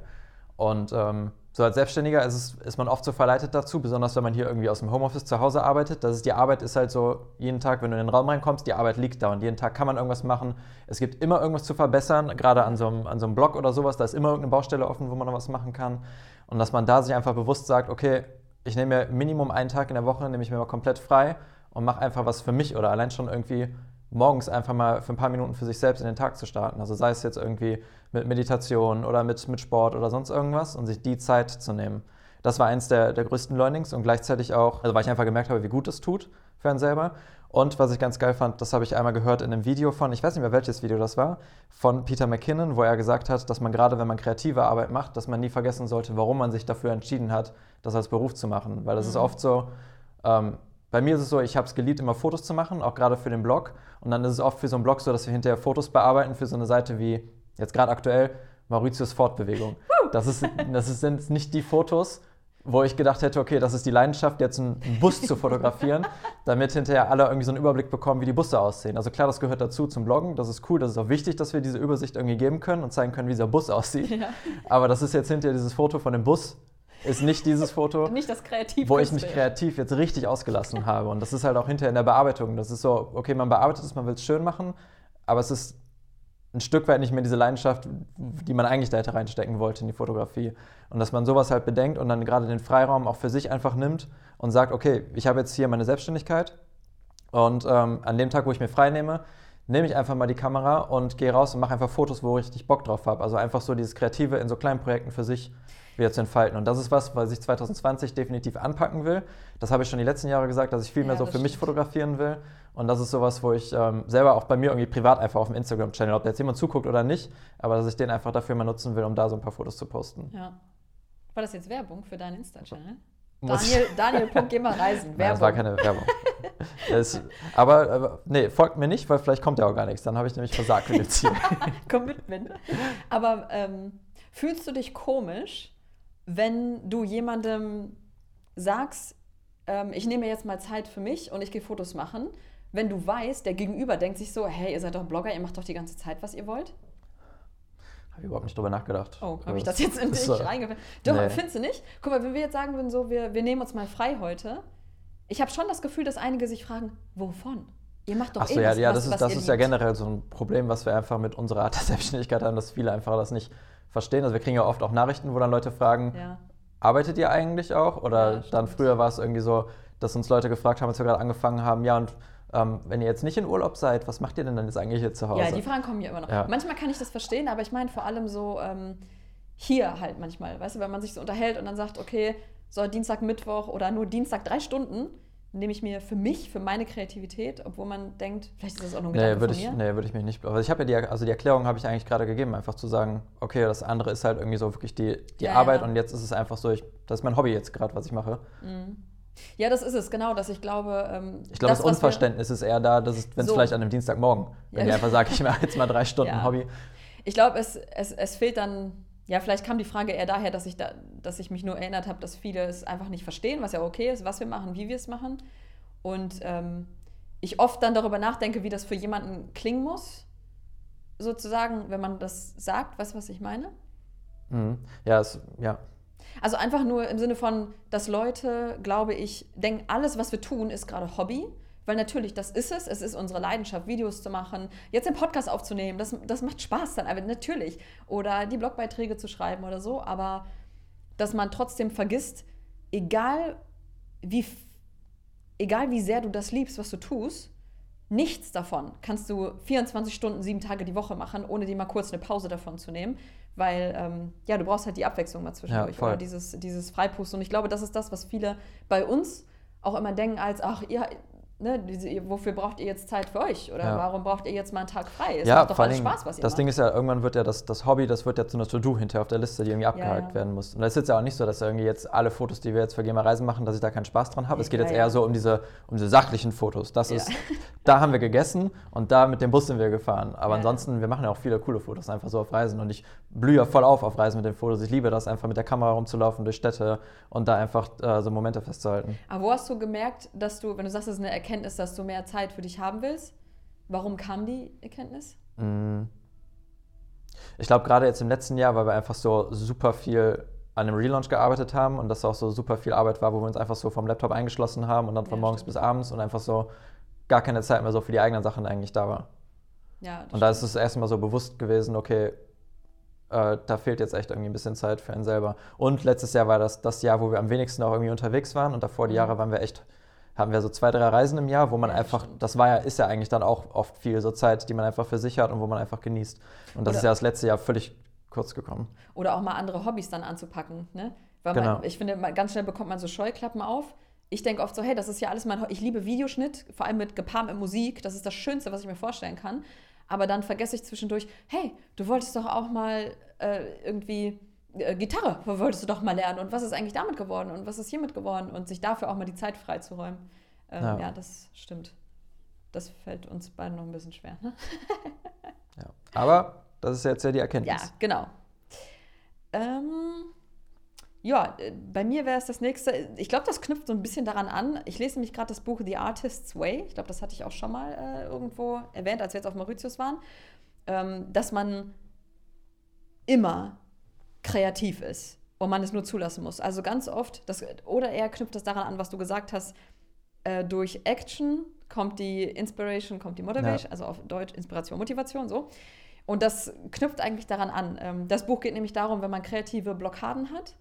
Und ähm, so als Selbstständiger ist, es, ist man oft so verleitet dazu, besonders wenn man hier irgendwie aus dem Homeoffice zu Hause arbeitet. Das ist, die Arbeit ist halt so, jeden Tag, wenn du in den Raum reinkommst, die Arbeit liegt da und jeden Tag kann man irgendwas machen. Es gibt immer irgendwas zu verbessern, gerade an so einem, an so einem Blog oder sowas, da ist immer irgendeine Baustelle offen, wo man noch was machen kann. Und dass man da sich einfach bewusst sagt, okay, ich nehme mir Minimum einen Tag in der Woche, nehme ich mir mal komplett frei und mache einfach was für mich oder allein schon irgendwie morgens einfach mal für ein paar Minuten für sich selbst in den Tag zu starten. Also sei es jetzt irgendwie mit Meditation oder mit, mit Sport oder sonst irgendwas und sich die Zeit zu nehmen. Das war eins der, der größten Learnings und gleichzeitig auch, also weil ich einfach gemerkt habe, wie gut es tut für einen selber. Und was ich ganz geil fand, das habe ich einmal gehört in einem Video von, ich weiß nicht mehr welches Video das war, von Peter McKinnon, wo er gesagt hat, dass man gerade, wenn man kreative Arbeit macht, dass man nie vergessen sollte, warum man sich dafür entschieden hat, das als Beruf zu machen. Weil das ist oft so, ähm, bei mir ist es so, ich habe es geliebt, immer Fotos zu machen, auch gerade für den Blog. Und dann ist es oft für so einen Blog so, dass wir hinterher Fotos bearbeiten für so eine Seite wie, jetzt gerade aktuell, Mauritius Fortbewegung. Das, ist, das sind nicht die Fotos, wo ich gedacht hätte, okay, das ist die Leidenschaft, jetzt einen Bus zu fotografieren, damit hinterher alle irgendwie so einen Überblick bekommen, wie die Busse aussehen. Also klar, das gehört dazu zum Bloggen, das ist cool, das ist auch wichtig, dass wir diese Übersicht irgendwie geben können und zeigen können, wie dieser Bus aussieht. Ja. Aber das ist jetzt hinterher dieses Foto von dem Bus, ist nicht dieses Foto Nicht das Kreativ. wo ich mich kreativ jetzt richtig ausgelassen habe. Und das ist halt auch hinterher in der Bearbeitung. Das ist so, okay, man bearbeitet es, man will es schön machen, aber es ist ein Stück weit nicht mehr diese Leidenschaft, die man eigentlich da hätte reinstecken wollte in die Fotografie. Und dass man sowas halt bedenkt und dann gerade den Freiraum auch für sich einfach nimmt und sagt, okay, ich habe jetzt hier meine Selbstständigkeit und ähm, an dem Tag, wo ich mir frei nehme, nehme ich einfach mal die Kamera und gehe raus und mache einfach Fotos, wo ich richtig Bock drauf habe. Also einfach so dieses Kreative in so kleinen Projekten für sich wieder zu entfalten. Und das ist was, was ich 2020 definitiv anpacken will. Das habe ich schon die letzten Jahre gesagt, dass ich viel mehr Ja, so für mich stimmt. fotografieren will. Und das ist sowas, wo ich ähm, selber auch bei mir irgendwie privat einfach auf dem Instagram-Channel, ob da jetzt jemand zuguckt oder nicht, aber dass ich den einfach dafür mal nutzen will, um da so ein paar Fotos zu posten. Ja. War das jetzt Werbung für deinen Insta-Channel? Daniel, Daniel Punkt, geh mal reisen. Nein, das war Werbung. keine Werbung. das, aber, aber nee, folgt mir nicht, weil vielleicht kommt ja auch gar nichts. Dann habe ich nämlich versagt mit dem Ziel. Commitment. Aber ähm, fühlst du dich komisch, wenn du jemandem sagst, ähm, ich nehme jetzt mal Zeit für mich und ich gehe Fotos machen, wenn du weißt, der Gegenüber denkt sich so, hey, ihr seid doch Blogger, ihr macht doch die ganze Zeit, was ihr wollt? Habe ich überhaupt nicht drüber nachgedacht. Oh, habe ich das jetzt in dich so. reingefallen? Doch, Nee. findest du nicht? Guck mal, wenn wir jetzt sagen würden, so, wir, wir nehmen uns mal frei heute, ich habe schon das Gefühl, dass einige sich fragen, wovon? Ihr macht doch Achso, eh ja, was, ja, was, das ist, was das ist ja generell so ein Problem, was wir einfach mit unserer Art der Selbstständigkeit haben, dass viele einfach das nicht verstehen. Also wir kriegen ja oft auch Nachrichten, wo dann Leute fragen, Ja. arbeitet ihr eigentlich auch? Oder Ja, dann früher war es irgendwie so, dass uns Leute gefragt haben, als wir gerade angefangen haben, ja, und ähm, wenn ihr jetzt nicht in Urlaub seid, was macht ihr denn dann jetzt eigentlich hier zu Hause? Ja, die Fragen kommen ja immer noch. Ja. Manchmal kann ich das verstehen, aber ich meine vor allem so ähm, hier halt manchmal, weißt du, wenn man sich so unterhält und dann sagt, okay, so Dienstag, Mittwoch oder nur Dienstag drei Stunden nehme ich mir für mich, für meine Kreativität, obwohl man denkt, vielleicht ist das auch nur ein Nee, würde ich, mir. nee, würde ich mich nicht. Also ich habe ja die, also die Erklärung habe ich eigentlich gerade gegeben, einfach zu sagen, okay, das andere ist halt irgendwie so wirklich die, die Ja, Arbeit ja. und jetzt ist es einfach so, ich, das ist mein Hobby jetzt gerade, was ich mache. Ja, das ist es, genau, dass ich glaube, ähm, Ich glaube, das, wir- Unverständnis ist eher da, dass es, wenn es So. vielleicht an einem Dienstagmorgen, wenn Ja. ich einfach sage, ich mache jetzt mal drei Stunden Ja. Hobby. Ich glaube, es, es, es fehlt dann, ja, vielleicht kam die Frage eher daher, dass ich, da, dass ich mich nur erinnert habe, dass viele es einfach nicht verstehen, was ja okay ist, was wir machen, wie wir es machen. Und ähm, ich oft dann darüber nachdenke, wie das für jemanden klingen muss, sozusagen, wenn man das sagt. Weißt du, was ich meine? Mhm. Ja, es, ja. Also einfach nur im Sinne von, dass Leute, glaube ich, denken, alles, was wir tun, ist gerade Hobby. Weil natürlich, das ist es. Es ist unsere Leidenschaft, Videos zu machen, jetzt den Podcast aufzunehmen. Das, das macht Spaß dann, aber natürlich. Oder die Blogbeiträge zu schreiben oder so. Aber dass man trotzdem vergisst, egal wie, egal wie sehr du das liebst, was du tust, nichts davon kannst du 24 Stunden, sieben Tage die Woche machen, ohne dir mal kurz eine Pause davon zu nehmen. Weil, ähm, ja, du brauchst halt die Abwechslung mal zwischendurch voll. oder dieses, dieses Freipusten. Und ich glaube, das ist das, was viele bei uns auch immer denken, als, ach, ihr, ne, diese, wofür braucht ihr jetzt Zeit für euch? Oder Ja. warum braucht ihr jetzt mal einen Tag frei? Es ja, macht doch alles Spaß, was ihr das macht. Ding ist ja, irgendwann wird ja das, das Hobby, das wird ja zu einer To-Do hinterher auf der Liste, die irgendwie abgehakt ja. werden muss. Und das ist jetzt ja auch nicht so, dass irgendwie jetzt alle Fotos, die wir jetzt für GEMA Reisen machen, dass ich da keinen Spaß dran habe. Es geht Ja, jetzt ja. eher so um diese, um diese sachlichen Fotos. Das Ja. ist, da haben wir gegessen und da mit dem Bus sind wir gefahren. Aber Ja. ansonsten, wir machen ja auch viele coole Fotos einfach so auf Reisen und ich blühe ja voll auf auf Reisen mit den Fotos. Ich liebe das, einfach mit der Kamera rumzulaufen durch Städte und da einfach äh, so Momente festzuhalten. Aber wo hast du gemerkt, dass du, wenn du sagst, es ist eine Erkenntnis, dass du mehr Zeit für dich haben willst? Warum kam die Erkenntnis? Mm. Ich glaube, gerade jetzt im letzten Jahr, weil wir einfach so super viel an einem Relaunch gearbeitet haben und das auch so super viel Arbeit war, wo wir uns einfach so vom Laptop eingeschlossen haben und dann von Ja, morgens stimmt. bis abends und einfach so gar keine Zeit mehr so für die eigenen Sachen eigentlich da war. Ja, Und da ist es erst mal so bewusst gewesen, okay, äh, da fehlt jetzt echt irgendwie ein bisschen Zeit für einen selber. Und letztes Jahr war das das Jahr, wo wir am wenigsten auch irgendwie unterwegs waren und davor die Mhm. Jahre waren wir echt, haben wir so zwei, drei Reisen im Jahr, wo man einfach, das war ja, ist ja eigentlich dann auch oft viel so Zeit, die man einfach für sich hat und wo man einfach genießt. Und das Oder- ist ja das letzte Jahr völlig kurz gekommen. Oder auch mal andere Hobbys dann anzupacken. Ne? Weil Genau. man, ich finde, ganz schnell bekommt man so Scheuklappen auf. Ich denke oft so, hey, das ist ja alles mein Hobby. Ich liebe Videoschnitt, vor allem mit gepaart mit Musik. Das ist das Schönste, was ich mir vorstellen kann. Aber dann vergesse ich zwischendurch, hey, du wolltest doch auch mal äh, irgendwie Gitarre, wolltest du doch mal lernen. Und was ist eigentlich damit geworden? Und was ist hiermit geworden? Und sich dafür auch mal die Zeit freizuräumen. Ähm, Ja. ja. das stimmt. Das fällt uns beiden noch ein bisschen schwer. Ne? Ja. Aber das ist jetzt ja die Ja, Erkenntnis. genau. Ähm, ja, äh, bei mir wäre es das nächste. Ich glaube, das knüpft so ein bisschen daran an. Ich lese nämlich gerade das Buch The Artist's Way. Ich glaube, das hatte ich auch schon mal äh, irgendwo erwähnt, als wir jetzt auf Mauritius waren. Ähm, dass man immer kreativ ist und man es nur zulassen muss. Also ganz oft, das, oder er knüpft das daran an, was du gesagt hast, äh, durch Action kommt die Inspiration, kommt die Motivation, Ja. also auf Deutsch Inspiration, Motivation, so. Und das knüpft eigentlich daran an. Ähm, das Buch geht nämlich darum, wenn man kreative Blockaden hat,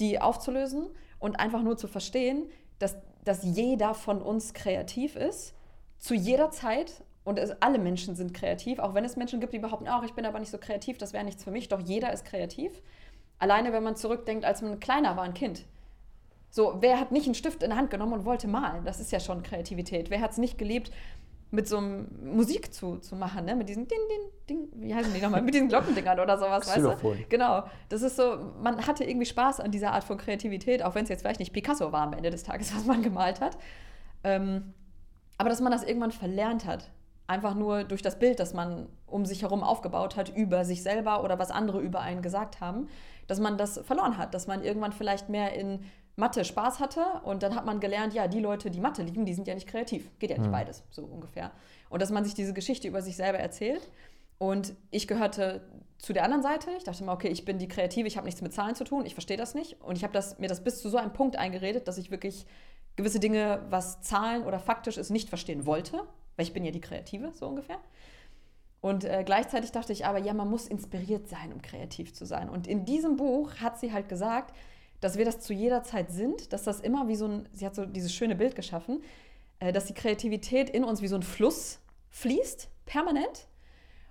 die aufzulösen und einfach nur zu verstehen, dass, dass jeder von uns kreativ ist, zu jeder Zeit. Und es, alle Menschen sind kreativ, auch wenn es Menschen gibt, die behaupten, ach, ich bin aber nicht so kreativ, das wäre nichts für mich. Doch jeder ist kreativ. Alleine, wenn man zurückdenkt, als man kleiner war, ein Kind. So, wer hat nicht einen Stift in der Hand genommen und wollte malen? Das ist ja schon Kreativität. Wer hat es nicht geliebt, mit so einem Musik zu, zu machen, ne? Mit diesen Ding, Ding, Ding, wie heißen die nochmal? Mit diesen Glockendingern oder sowas, weißt du? Genau. Das ist so, man hatte irgendwie Spaß an dieser Art von Kreativität, auch wenn es jetzt vielleicht nicht Picasso war am Ende des Tages, was man gemalt hat. Ähm, aber dass man das irgendwann verlernt hat. Einfach nur durch das Bild, das man um sich herum aufgebaut hat, über sich selber oder was andere über einen gesagt haben, dass man das verloren hat, dass man irgendwann vielleicht mehr in Mathe Spaß hatte und dann hat man gelernt, ja, die Leute, die Mathe lieben, die sind ja nicht kreativ. Geht ja nicht Mhm. beides, so ungefähr. Und dass man sich diese Geschichte über sich selber erzählt. Und ich gehörte zu der anderen Seite. Ich dachte mal, okay, ich bin die Kreative, ich habe nichts mit Zahlen zu tun, ich verstehe das nicht. Und ich habe das, mir das bis zu so einem Punkt eingeredet, dass ich wirklich gewisse Dinge, was Zahlen oder faktisch ist, nicht verstehen wollte, weil ich bin ja die Kreative, so ungefähr. Und äh, gleichzeitig dachte ich aber, ja, man muss inspiriert sein, um kreativ zu sein. Und in diesem Buch hat sie halt gesagt, dass wir das zu jeder Zeit sind, dass das immer wie so ein, sie hat so dieses schöne Bild geschaffen, äh, dass die Kreativität in uns wie so ein Fluss fließt, permanent.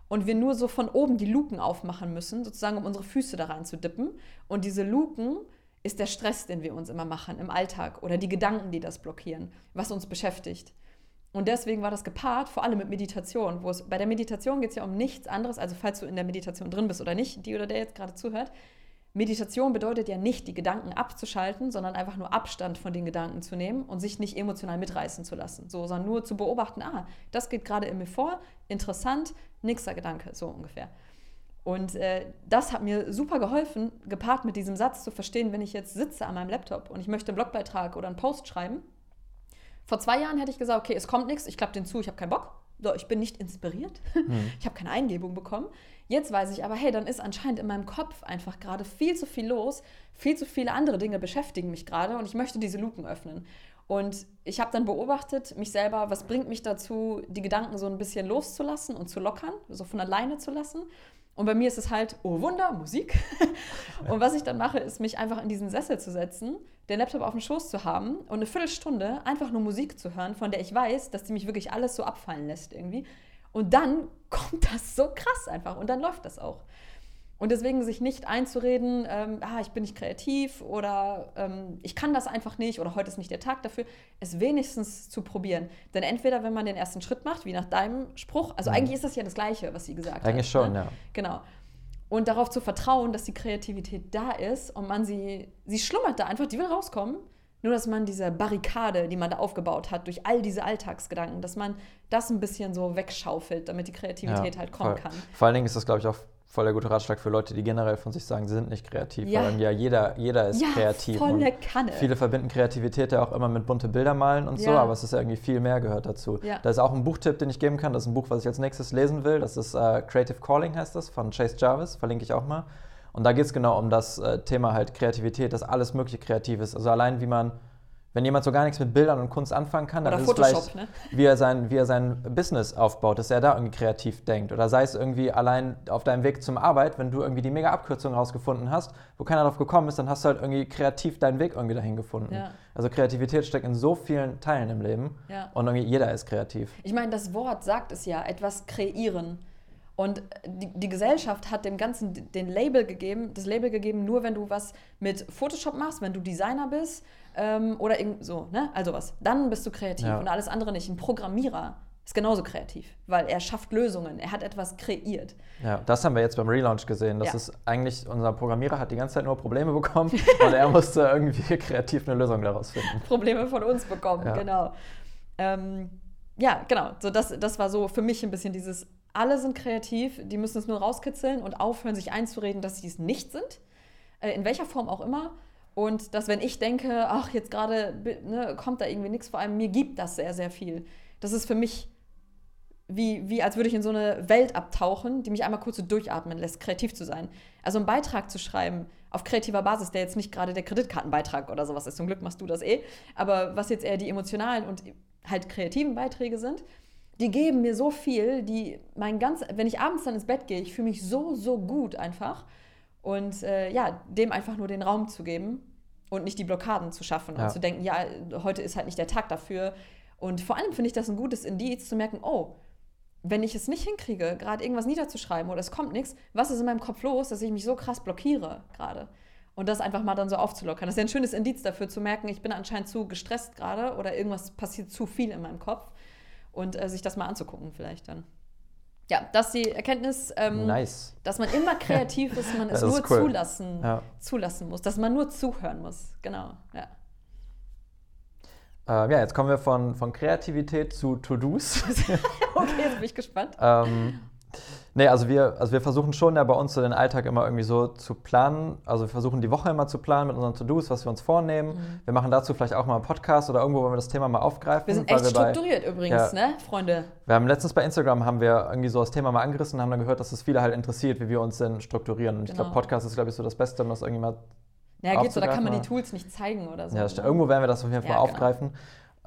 Und wir nur so von oben die Luken aufmachen müssen, sozusagen, um unsere Füße da rein zu dippen. Und diese Luken ist der Stress, den wir uns immer machen im Alltag oder die Gedanken, die das blockieren, was uns beschäftigt. Und deswegen war das gepaart, vor allem mit Meditation, wo es bei der Meditation geht es ja um nichts anderes, also falls du in der Meditation drin bist oder nicht, die oder der jetzt gerade zuhört. Meditation bedeutet ja nicht, die Gedanken abzuschalten, sondern einfach nur Abstand von den Gedanken zu nehmen und sich nicht emotional mitreißen zu lassen, so, sondern nur zu beobachten, ah, das geht gerade in mir vor, interessant, nächster Gedanke, so ungefähr. Und äh, das hat mir super geholfen, gepaart mit diesem Satz zu verstehen, wenn ich jetzt sitze an meinem Laptop und ich möchte einen Blogbeitrag oder einen Post schreiben. Vor zwei Jahren hätte ich gesagt, okay, es kommt nichts, ich klappe den zu, ich habe keinen Bock. So, ich bin nicht inspiriert. Hm. Ich habe keine Eingebung bekommen. Jetzt weiß ich aber, hey, dann ist anscheinend in meinem Kopf einfach gerade viel zu viel los. Viel zu viele andere Dinge beschäftigen mich gerade und ich möchte diese Luken öffnen. Und ich habe dann beobachtet, mich selber, was bringt mich dazu, die Gedanken so ein bisschen loszulassen und zu lockern, so von alleine zu lassen. Und bei mir ist es halt, oh Wunder, Musik. und was ich dann mache, ist, mich einfach in diesen Sessel zu setzen, den Laptop auf dem Schoß zu haben und eine Viertelstunde einfach nur Musik zu hören, von der ich weiß, dass die mich wirklich alles so abfallen lässt irgendwie. Und dann kommt das so krass einfach und dann läuft das auch. Und deswegen sich nicht einzureden, ähm, ah, ich bin nicht kreativ oder ähm, ich kann das einfach nicht oder heute ist nicht der Tag dafür, es wenigstens zu probieren. Denn entweder, wenn man den ersten Schritt macht, wie nach deinem Spruch, also Mhm. eigentlich ist das ja das Gleiche, was sie gesagt hat. Eigentlich schon, ne? ja. Genau. Und darauf zu vertrauen, dass die Kreativität da ist und man sie, sie schlummert da einfach, die will rauskommen. Nur, dass man diese Barrikade, die man da aufgebaut hat, durch all diese Alltagsgedanken, dass man das ein bisschen so wegschaufelt, damit die Kreativität halt kommen voll. kann. Vor allen Dingen ist das, glaube ich, auch voll der gute Ratschlag für Leute, die generell von sich sagen, sie sind nicht kreativ. Ja. Weil ja jeder, jeder ist ja, kreativ. volle Kanne. Viele verbinden Kreativität ja auch immer mit bunte Bilder malen und so, Ja. aber es ist ja irgendwie viel mehr gehört dazu. Ja. Da ist auch ein Buchtipp, den ich geben kann. Das ist ein Buch, was ich als nächstes lesen will. Das ist äh, Creative Calling heißt das, von Chase Jarvis, verlinke ich auch mal. Und da geht es genau um das äh, Thema halt Kreativität, dass alles mögliche kreativ ist. Also allein wie man, wenn jemand so gar nichts mit Bildern und Kunst anfangen kann, dann Oder ist es Photoshop, vielleicht, ne? wie, er sein, wie er sein Business aufbaut, dass er da irgendwie kreativ denkt. Oder sei es irgendwie allein auf deinem Weg zum Arbeit, wenn du irgendwie die mega Abkürzung rausgefunden hast, wo keiner drauf gekommen ist, dann hast du halt irgendwie kreativ deinen Weg irgendwie dahin gefunden. Ja. Also Kreativität steckt in so vielen Teilen im Leben Ja. und irgendwie jeder ist kreativ. Ich meine, das Wort sagt es ja, etwas kreieren. Und die, die Gesellschaft hat dem Ganzen den Label gegeben, das Label gegeben, nur wenn du was mit Photoshop machst, wenn du Designer bist ähm, oder irgend so, ne? Also was, dann bist du kreativ Ja. und alles andere nicht. Ein Programmierer ist genauso kreativ, weil er schafft Lösungen, er hat etwas kreiert. Ja, das haben wir jetzt beim Relaunch gesehen. Das Ja. ist eigentlich, unser Programmierer hat die ganze Zeit nur Probleme bekommen und er musste irgendwie kreativ eine Lösung daraus finden. Probleme von uns bekommen, Ja. genau. Ähm, ja, genau. So das, das war so für mich ein bisschen dieses, alle sind kreativ, die müssen es nur rauskitzeln und aufhören, sich einzureden, dass sie es nicht sind. Äh, in welcher Form auch immer. Und dass, wenn ich denke, ach, jetzt gerade ne, kommt da irgendwie nichts, vor allem mir gibt das sehr, sehr viel. Das ist für mich wie, wie als würde ich in so eine Welt abtauchen, die mich einmal kurz so durchatmen lässt, kreativ zu sein. Also einen Beitrag zu schreiben auf kreativer Basis, der jetzt nicht gerade der Kreditkartenbeitrag oder sowas ist. Zum Glück machst du das eh. Aber was jetzt eher die emotionalen und halt kreativen Beiträge sind, die geben mir so viel, die mein ganz, wenn ich abends dann ins Bett gehe, ich fühle mich so, so gut einfach. Und äh, ja, dem einfach nur den Raum zu geben und nicht die Blockaden zu schaffen Ja. und zu denken, ja, heute ist halt nicht der Tag dafür. Und vor allem finde ich das ein gutes Indiz zu merken, oh, wenn ich es nicht hinkriege, gerade irgendwas niederzuschreiben oder es kommt nichts, was ist in meinem Kopf los, dass ich mich so krass blockiere gerade? Und das einfach mal dann so aufzulockern. Das ist ja ein schönes Indiz dafür zu merken, ich bin anscheinend zu gestresst gerade oder irgendwas passiert zu viel in meinem Kopf. Und äh, sich das mal anzugucken vielleicht dann. Ja, das ist die Erkenntnis, ähm, Nice. dass man immer kreativ ist, man es nur cool. zulassen, Ja. zulassen muss, dass man nur zuhören muss. Genau, ja. Ähm, ja, jetzt kommen wir von, von Kreativität zu To-Dos. Okay, jetzt bin ich gespannt. ähm, nee, also wir, also wir versuchen schon ja bei uns so den Alltag immer irgendwie so zu planen. Also wir versuchen die Woche immer zu planen mit unseren To-Dos, was wir uns vornehmen. Wir machen dazu vielleicht auch mal einen Podcast oder irgendwo, wo wir das Thema mal aufgreifen. Mhm. Wir sind echt wir bei- strukturiert übrigens, Ja. ne, Freunde? Wir haben letztens bei Instagram haben wir irgendwie so das Thema mal angerissen und haben dann gehört, dass es viele halt interessiert, wie wir uns denn strukturieren. Und ich Genau. glaube, Podcast ist, glaube ich, so das Beste, um das irgendwie mal Ja, geht so, da kann man die Tools nicht zeigen oder so. Ja, ne? irgendwo werden wir das auf jeden Fall Ja, genau. aufgreifen.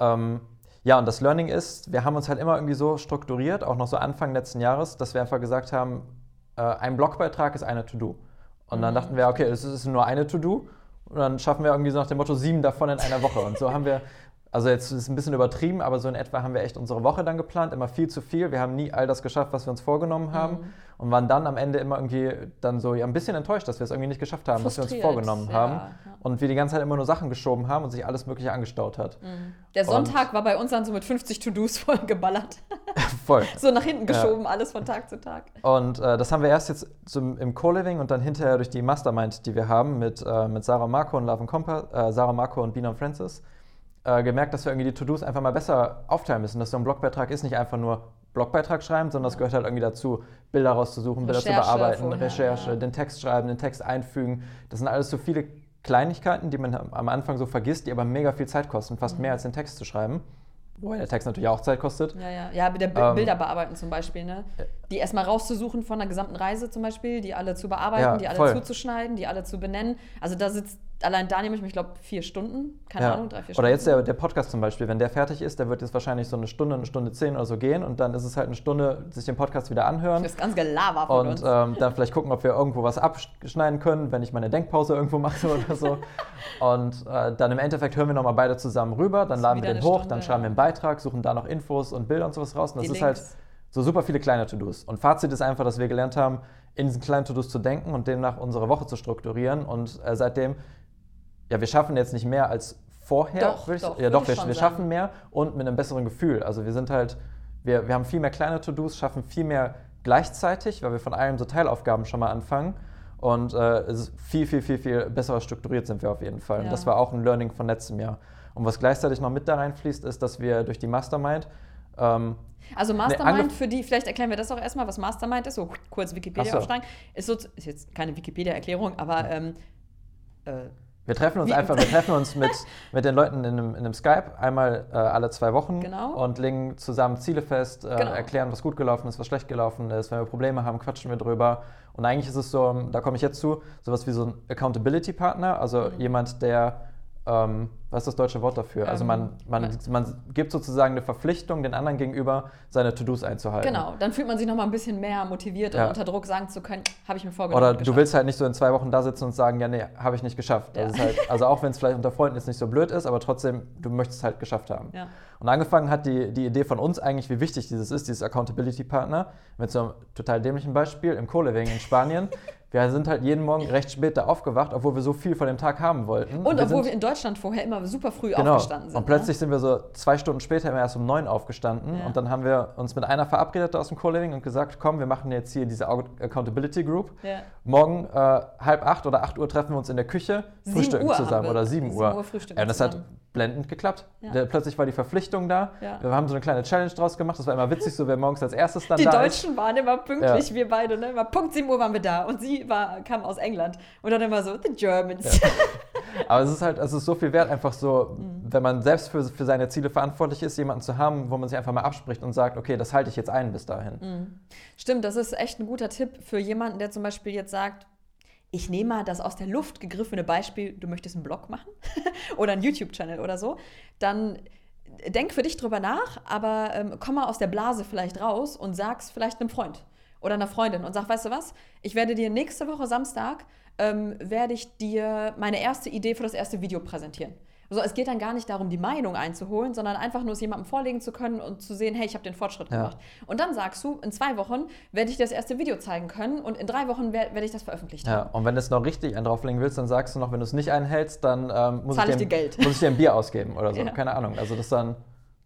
Ähm, ja, und das Learning ist, wir haben uns halt immer irgendwie so strukturiert, auch noch so Anfang letzten Jahres, dass wir einfach gesagt haben, äh, ein Blogbeitrag ist eine To-Do. Und dann Mhm. dachten wir, okay, es ist nur eine To-Do. Und dann schaffen wir irgendwie so nach dem Motto sieben davon in einer Woche. Und so haben wir, also jetzt ist es ein bisschen übertrieben, aber so in etwa haben wir echt unsere Woche dann geplant, immer viel zu viel. Wir haben nie all das geschafft, was wir uns vorgenommen haben. Mhm. Und waren dann am Ende immer irgendwie dann so ja, ein bisschen enttäuscht, dass wir es irgendwie nicht geschafft haben, was wir uns vorgenommen ja, haben. ja. Und wir die ganze Zeit immer nur Sachen geschoben haben und sich alles Mögliche angestaut hat. Der Sonntag war bei uns dann so mit 50 To-Dos voll geballert. Voll. so nach hinten Ja. geschoben, alles von Tag zu Tag. Und äh, das haben wir erst jetzt zum, im Co-Living und dann hinterher durch die Mastermind, die wir haben mit, äh, mit Sarah Marco und Love and Compass, äh, Sarah Marco und Bina Francis, äh, gemerkt, dass wir irgendwie die To-Dos einfach mal besser aufteilen müssen. Dass so ein Blogbeitrag ist nicht einfach nur Blogbeitrag schreiben, sondern das gehört halt irgendwie dazu, Bilder rauszusuchen, Bilder zu Recherche bearbeiten, vorher, Recherche, ja. den Text schreiben, den Text einfügen. Das sind alles so viele Kleinigkeiten, die man am- Anfang so vergisst, die aber mega viel Zeit kosten, fast Mhm. mehr als den Text zu schreiben. Wobei der Text natürlich auch Zeit kostet. Ja, ja. Ja, mit der Bi Ähm, Bilder bearbeiten zum Beispiel, ne? Die erstmal rauszusuchen von der gesamten Reise zum Beispiel, die alle zu bearbeiten, Ja, die alle voll. zuzuschneiden, die alle zu benennen. Also da sitzt, allein da nehme ich mich, ich glaube, vier Stunden, keine Ja. Ahnung, drei, vier Oder Stunden. jetzt der, der Podcast zum Beispiel, wenn der fertig ist, der wird jetzt wahrscheinlich so eine Stunde, eine Stunde zehn oder so gehen und dann ist es halt eine Stunde, sich den Podcast wieder anhören Das ganz Gelaber von und uns. ähm, dann vielleicht gucken, ob wir irgendwo was abschneiden können, wenn ich meine Denkpause irgendwo mache oder so. Und äh, dann im Endeffekt hören wir nochmal beide zusammen rüber, dann laden wir den hoch, Stunde, dann schreiben wir einen Beitrag, suchen da noch Infos und Bilder und sowas raus. Und das Die ist halt Links. so super viele kleine To-Dos. Und Fazit ist einfach, dass wir gelernt haben, in diesen kleinen To-Dos zu denken und demnach unsere Woche zu strukturieren. Und äh, seitdem, ja, wir schaffen jetzt nicht mehr als vorher. Doch, ich, doch, ja, doch, wir, wir schaffen mehr und mit einem besseren Gefühl. Also wir sind halt, wir, wir haben viel mehr kleine To-Dos, schaffen viel mehr gleichzeitig, weil wir von allem so Teilaufgaben schon mal anfangen. Und äh, es ist viel, viel, viel, viel besser strukturiert sind wir auf jeden Fall. Und Ja. das war auch ein Learning von letztem Jahr. Und was gleichzeitig noch mit da reinfließt, ist, dass wir durch die Mastermind ähm, Also Mastermind, angef- für die, vielleicht erklären wir das auch erstmal, was Mastermind ist, so kurz Wikipedia so. aufschlagen. Ist, so, ist jetzt keine Wikipedia-Erklärung, aber ähm, äh, Wir treffen uns Wie- einfach, wir treffen uns mit, mit den Leuten in einem, in einem Skype einmal äh, alle zwei Wochen Genau. und legen zusammen Ziele fest, äh, Genau. erklären, was gut gelaufen ist, was schlecht gelaufen ist. Wenn wir Probleme haben, quatschen wir drüber. Und eigentlich ist es so, da komme ich jetzt zu, sowas wie so ein Accountability-Partner, also Mhm. jemand, der, ähm, was ist das deutsche Wort dafür? also Ähm, man, man, man gibt sozusagen eine Verpflichtung den anderen gegenüber, seine To-Dos einzuhalten. genau, dann fühlt man sich nochmal ein bisschen mehr motiviert Ja. und unter Druck sagen zu können, habe ich mir vorgenommen. Oder und du geschafft. willst halt nicht so in zwei Wochen da sitzen und sagen, ja, nee, habe ich nicht geschafft. Ja. halt, also auch wenn es vielleicht unter Freunden jetzt nicht so blöd ist, aber trotzdem, du möchtest es halt geschafft haben. Ja. Und angefangen hat die, die Idee von uns eigentlich, wie wichtig dieses ist, dieses Accountability-Partner, mit so einem total dämlichen Beispiel im Co-Living in Spanien. Wir sind halt jeden Morgen recht spät da aufgewacht, obwohl wir so viel von dem Tag haben wollten. Und obwohl sind, wir in Deutschland vorher immer super früh genau, aufgestanden sind. Und plötzlich sind wir so zwei Stunden später immer erst um neun aufgestanden Ja. und dann haben wir uns mit einer verabredet aus dem Co-Living und gesagt, komm, wir machen jetzt hier diese Accountability Group. Ne? Ja. Morgen äh, halb acht oder acht Uhr treffen wir uns in der Küche, Sieben frühstücken Uhr zusammen oder sieben sieben Uhr. Uhr frühstücken Ja, und das hat zusammen. blendend geklappt. Ja. Plötzlich war die Verpflichtung da. Ja. Wir haben so eine kleine Challenge draus gemacht. Das war immer witzig, so wer morgens als erstes dann Die da ist. Deutschen waren immer pünktlich, Ja. wir beide, ne? Immer Punkt 7 Uhr waren wir da und sie war, kam aus England und dann immer so, the Germans. Aber es ist halt, es ist so viel wert, einfach so, Mhm. wenn man selbst für, für seine Ziele verantwortlich ist, jemanden zu haben, wo man sich einfach mal abspricht und sagt, okay, das halte ich jetzt ein bis dahin. Mhm. Stimmt, das ist echt ein guter Tipp für jemanden, der zum Beispiel jetzt sagt, ich nehme mal das aus der Luft gegriffene Beispiel, du möchtest einen Blog machen oder einen YouTube-Channel oder so, dann denk für dich drüber nach, aber ähm, komm mal aus der Blase vielleicht raus und sag's vielleicht einem Freund oder einer Freundin und sag, weißt du was, ich werde dir nächste Woche Samstag, ähm, werde ich dir meine erste Idee für das erste Video präsentieren. Also es geht dann gar nicht darum, die Meinung einzuholen, sondern einfach nur es jemandem vorlegen zu können und zu sehen, hey, ich habe den Fortschritt Ja. gemacht. Und dann sagst du, in zwei Wochen werde ich das erste Video zeigen können und in drei Wochen wer- werde ich das veröffentlicht Ja, haben. und wenn du es noch richtig einen drauflegen willst, dann sagst du noch, wenn du es nicht einhältst, dann ähm, muss, ich ich dir, dir Geld. muss ich dir ein Bier ausgeben oder so. Ja. Keine Ahnung. Also das dann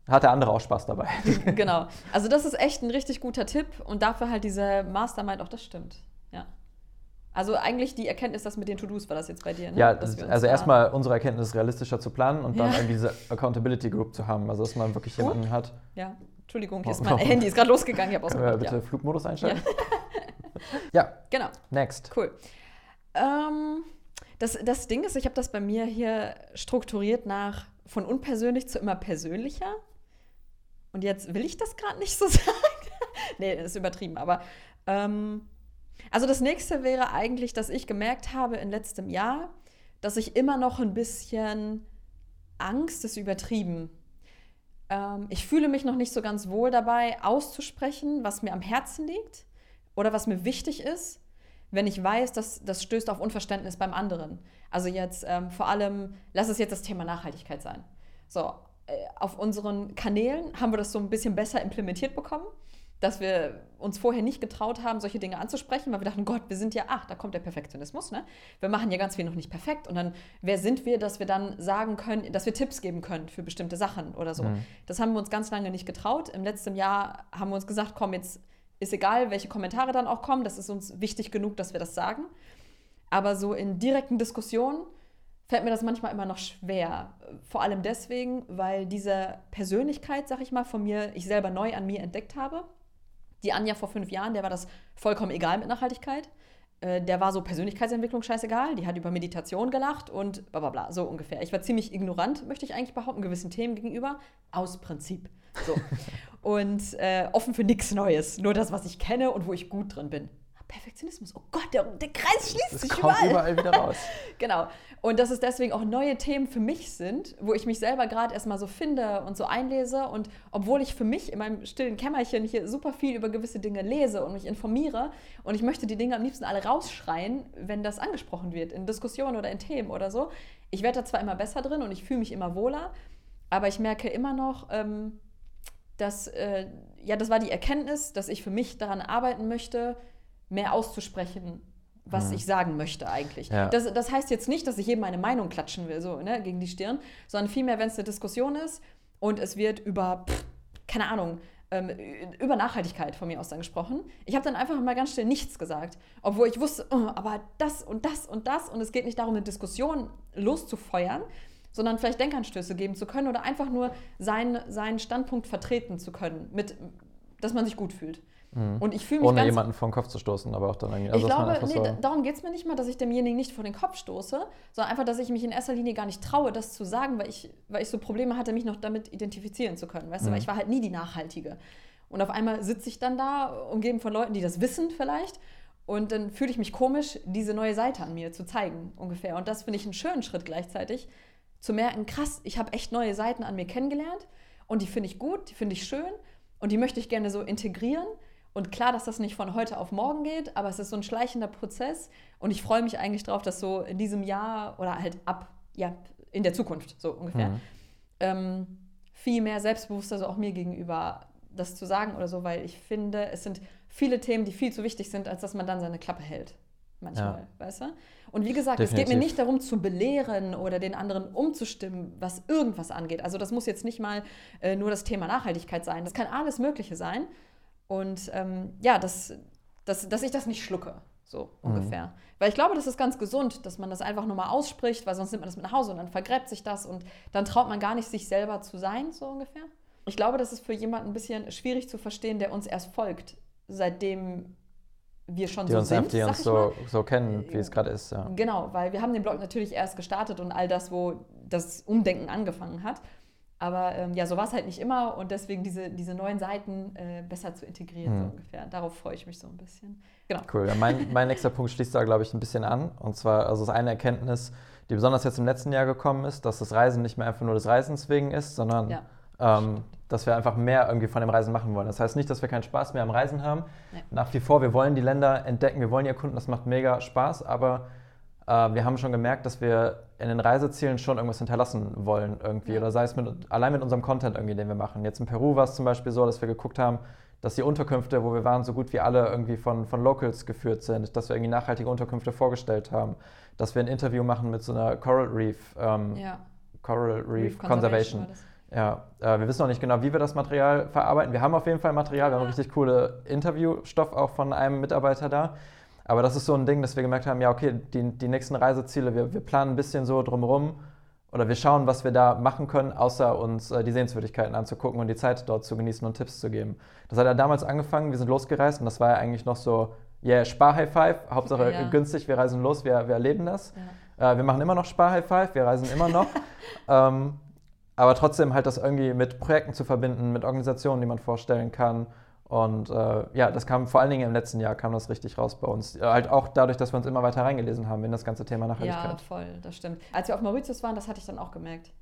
hat der andere auch Spaß dabei. genau. Also das ist echt ein richtig guter Tipp und dafür halt diese Mastermind, auch das stimmt. Ja. Also eigentlich die Erkenntnis, das mit den To-Dos war das jetzt bei dir, ne? Ja, also erstmal unsere Erkenntnis realistischer zu planen und dann Ja. irgendwie diese Accountability Group zu haben. Also dass man wirklich Gut. jemanden hat. Ja, Entschuldigung, hier ist Warum? mein Handy ist gerade losgegangen, ich habe Können wir ausgemacht. bitte Ja. Flugmodus einschalten? Ja. Genau. next. Cool. Ähm, das, das Ding ist, ich habe das bei mir hier strukturiert nach von unpersönlich zu immer persönlicher. Und jetzt will ich das gerade nicht so sagen. nee, das ist übertrieben, aber ähm, also das nächste wäre eigentlich, dass ich gemerkt habe in letztem Jahr, dass ich immer noch ein bisschen Angst ist übertrieben. Ähm, ich fühle mich noch nicht so ganz wohl dabei, auszusprechen, was mir am Herzen liegt oder was mir wichtig ist, wenn ich weiß, dass das stößt auf Unverständnis beim anderen. Also jetzt ähm, vor allem, lass es jetzt das Thema Nachhaltigkeit sein. So, äh, auf unseren Kanälen haben wir das so ein bisschen besser implementiert bekommen, dass wir uns vorher nicht getraut haben, solche Dinge anzusprechen, weil wir dachten, Gott, wir sind ja, ach, da kommt der Perfektionismus, ne? Wir machen ja ganz viel noch nicht perfekt und dann, wer sind wir, dass wir dann sagen können, dass wir Tipps geben können für bestimmte Sachen oder so. Mhm. Das haben wir uns ganz lange nicht getraut. Im letzten Jahr haben wir uns gesagt, komm, jetzt ist egal, welche Kommentare dann auch kommen, das ist uns wichtig genug, dass wir das sagen. Aber so in direkten Diskussionen fällt mir das manchmal immer noch schwer. Vor allem deswegen, weil diese Persönlichkeit, sag ich mal, von mir, ich selber neu an mir entdeckt habe. Die Anja vor fünf Jahren, der war das vollkommen egal mit Nachhaltigkeit. Äh, Der war so Persönlichkeitsentwicklung scheißegal. Die hat über Meditation gelacht und bla bla bla, so ungefähr. Ich war ziemlich ignorant, möchte ich eigentlich behaupten, gewissen Themen gegenüber, aus Prinzip. So. und äh, offen für nichts Neues. Nur das, was ich kenne und wo ich gut drin bin. Perfektionismus. Oh Gott, der, der Kreis schließt Es sich kommt überall. überall wieder raus. Genau. Und dass es deswegen auch neue Themen für mich sind, wo ich mich selber gerade erstmal so finde und so einlese. Und obwohl ich für mich in meinem stillen Kämmerchen hier super viel über gewisse Dinge lese und mich informiere und ich möchte die Dinge am liebsten alle rausschreien, wenn das angesprochen wird, in Diskussionen oder in Themen oder so. Ich werde da zwar immer besser drin und ich fühle mich immer wohler, aber ich merke immer noch, ähm, dass, äh, ja, das war die Erkenntnis, dass ich für mich daran arbeiten möchte, mehr auszusprechen, was Mhm. ich sagen möchte eigentlich. Ja. Das, das heißt jetzt nicht, dass ich jedem meine Meinung klatschen will, so ne, gegen die Stirn, sondern vielmehr, wenn es eine Diskussion ist und es wird über, pff, keine Ahnung, ähm, über Nachhaltigkeit von mir aus dann gesprochen. Ich habe dann einfach mal ganz schnell nichts gesagt, obwohl ich wusste, oh, aber das und das und das und es geht nicht darum, eine Diskussion loszufeuern, sondern vielleicht Denkanstöße geben zu können oder einfach nur seinen, seinen Standpunkt vertreten zu können, mit, dass man sich gut fühlt. Und ich fühle mich Ohne jemanden vor den Kopf zu stoßen, aber auch dann irgendwie. ich dass man glaube, nee, so, da- darum geht es mir nicht mal, dass ich demjenigen nicht vor den Kopf stoße, sondern einfach, dass ich mich in erster Linie gar nicht traue, das zu sagen, weil ich, weil ich so Probleme hatte, mich noch damit identifizieren zu können. Weißt du, weil ich war halt nie die Nachhaltige. Und auf einmal sitze ich dann da, umgeben von Leuten, die das wissen vielleicht. Und dann fühle ich mich komisch, diese neue Seite an mir zu zeigen, ungefähr. Und das finde ich einen schönen Schritt gleichzeitig, zu merken, krass, ich habe echt neue Seiten an mir kennengelernt und die finde ich gut, die finde ich schön und die möchte ich gerne so integrieren. Und klar, dass das nicht von heute auf morgen geht, aber es ist so ein schleichender Prozess und ich freue mich eigentlich drauf, dass so in diesem Jahr oder halt ab, ja, in der Zukunft so ungefähr, Mhm. ähm, viel mehr selbstbewusster so auch mir gegenüber das zu sagen oder so, weil ich finde, es sind viele Themen, die viel zu wichtig sind, als dass man dann seine Klappe hält. Manchmal, weißt du? Und wie gesagt, es geht mir Definitiv. nicht darum zu belehren oder den anderen umzustimmen, was irgendwas angeht. Also das muss jetzt nicht mal äh, nur das Thema Nachhaltigkeit sein. Das kann alles Mögliche sein. Und ähm, ja, dass, dass, dass ich das nicht schlucke, so ungefähr. Weil ich glaube, das ist ganz gesund, dass man das einfach nur mal ausspricht, weil sonst nimmt man das mit nach Hause und dann vergräbt sich das und dann traut man gar nicht, sich selber zu sein, so ungefähr. Ich glaube, das ist für jemanden ein bisschen schwierig zu verstehen, der uns erst folgt, seitdem wir schon die so uns, sind, die sag uns ich mal. so, so kennen, wie es gerade ist. Ja. Genau, weil wir haben den Blog natürlich erst gestartet und all das, wo das Umdenken angefangen hat. Aber ähm, ja, so war es halt nicht immer und deswegen diese, diese neuen Seiten äh, besser zu integrieren, so Hm. ungefähr. Darauf freue ich mich so ein bisschen. Genau. Cool. Ja, mein, mein nächster Punkt schließt da, glaube ich, ein bisschen an. Und zwar, also ist eine Erkenntnis, die besonders jetzt im letzten Jahr gekommen ist, dass das Reisen nicht mehr einfach nur des Reisens wegen ist, sondern Ja. ähm, dass wir einfach mehr irgendwie von dem Reisen machen wollen. Das heißt nicht, dass wir keinen Spaß mehr am Reisen haben. Nee. Nach wie vor, wir wollen die Länder entdecken, wir wollen die erkunden, das macht mega Spaß, aber wir haben schon gemerkt, dass wir in den Reisezielen schon irgendwas hinterlassen wollen irgendwie. Oder sei es mit, allein mit unserem Content irgendwie, den wir machen. Jetzt in Peru war es zum Beispiel so, dass wir geguckt haben, dass die Unterkünfte, wo wir waren, so gut wie alle irgendwie von, von Locals geführt sind, dass wir irgendwie nachhaltige Unterkünfte vorgestellt haben, dass wir ein Interview machen mit so einer Coral Reef, ähm, Ja. Coral Reef, Reef Conservation. das. Ja, äh, wir wissen noch nicht genau, wie wir das Material verarbeiten. Wir haben auf jeden Fall Material, wir haben richtig coole Interviewstoff auch von einem Mitarbeiter da. Aber das ist so ein Ding, dass wir gemerkt haben, ja, okay, die, die nächsten Reiseziele, wir, wir planen ein bisschen so drumherum oder wir schauen, was wir da machen können, außer uns äh, die Sehenswürdigkeiten anzugucken und die Zeit dort zu genießen und Tipps zu geben. Das hat ja damals angefangen, wir sind losgereist und das war ja eigentlich noch so, yeah, Spar-High Five, Hauptsache Ja. günstig, wir reisen los, wir, wir erleben das. Ja. Äh, wir machen immer noch Spar-High Five, wir reisen immer noch. ähm, aber trotzdem halt das irgendwie mit Projekten zu verbinden, mit Organisationen, die man vorstellen kann. Und äh, ja, das kam vor allen Dingen im letzten Jahr, kam das richtig raus bei uns. Äh, halt auch dadurch, dass wir uns immer weiter reingelesen haben in das ganze Thema Ja, Nachhaltigkeit. voll, das stimmt. Als wir auf Mauritius waren, das hatte ich dann auch gemerkt.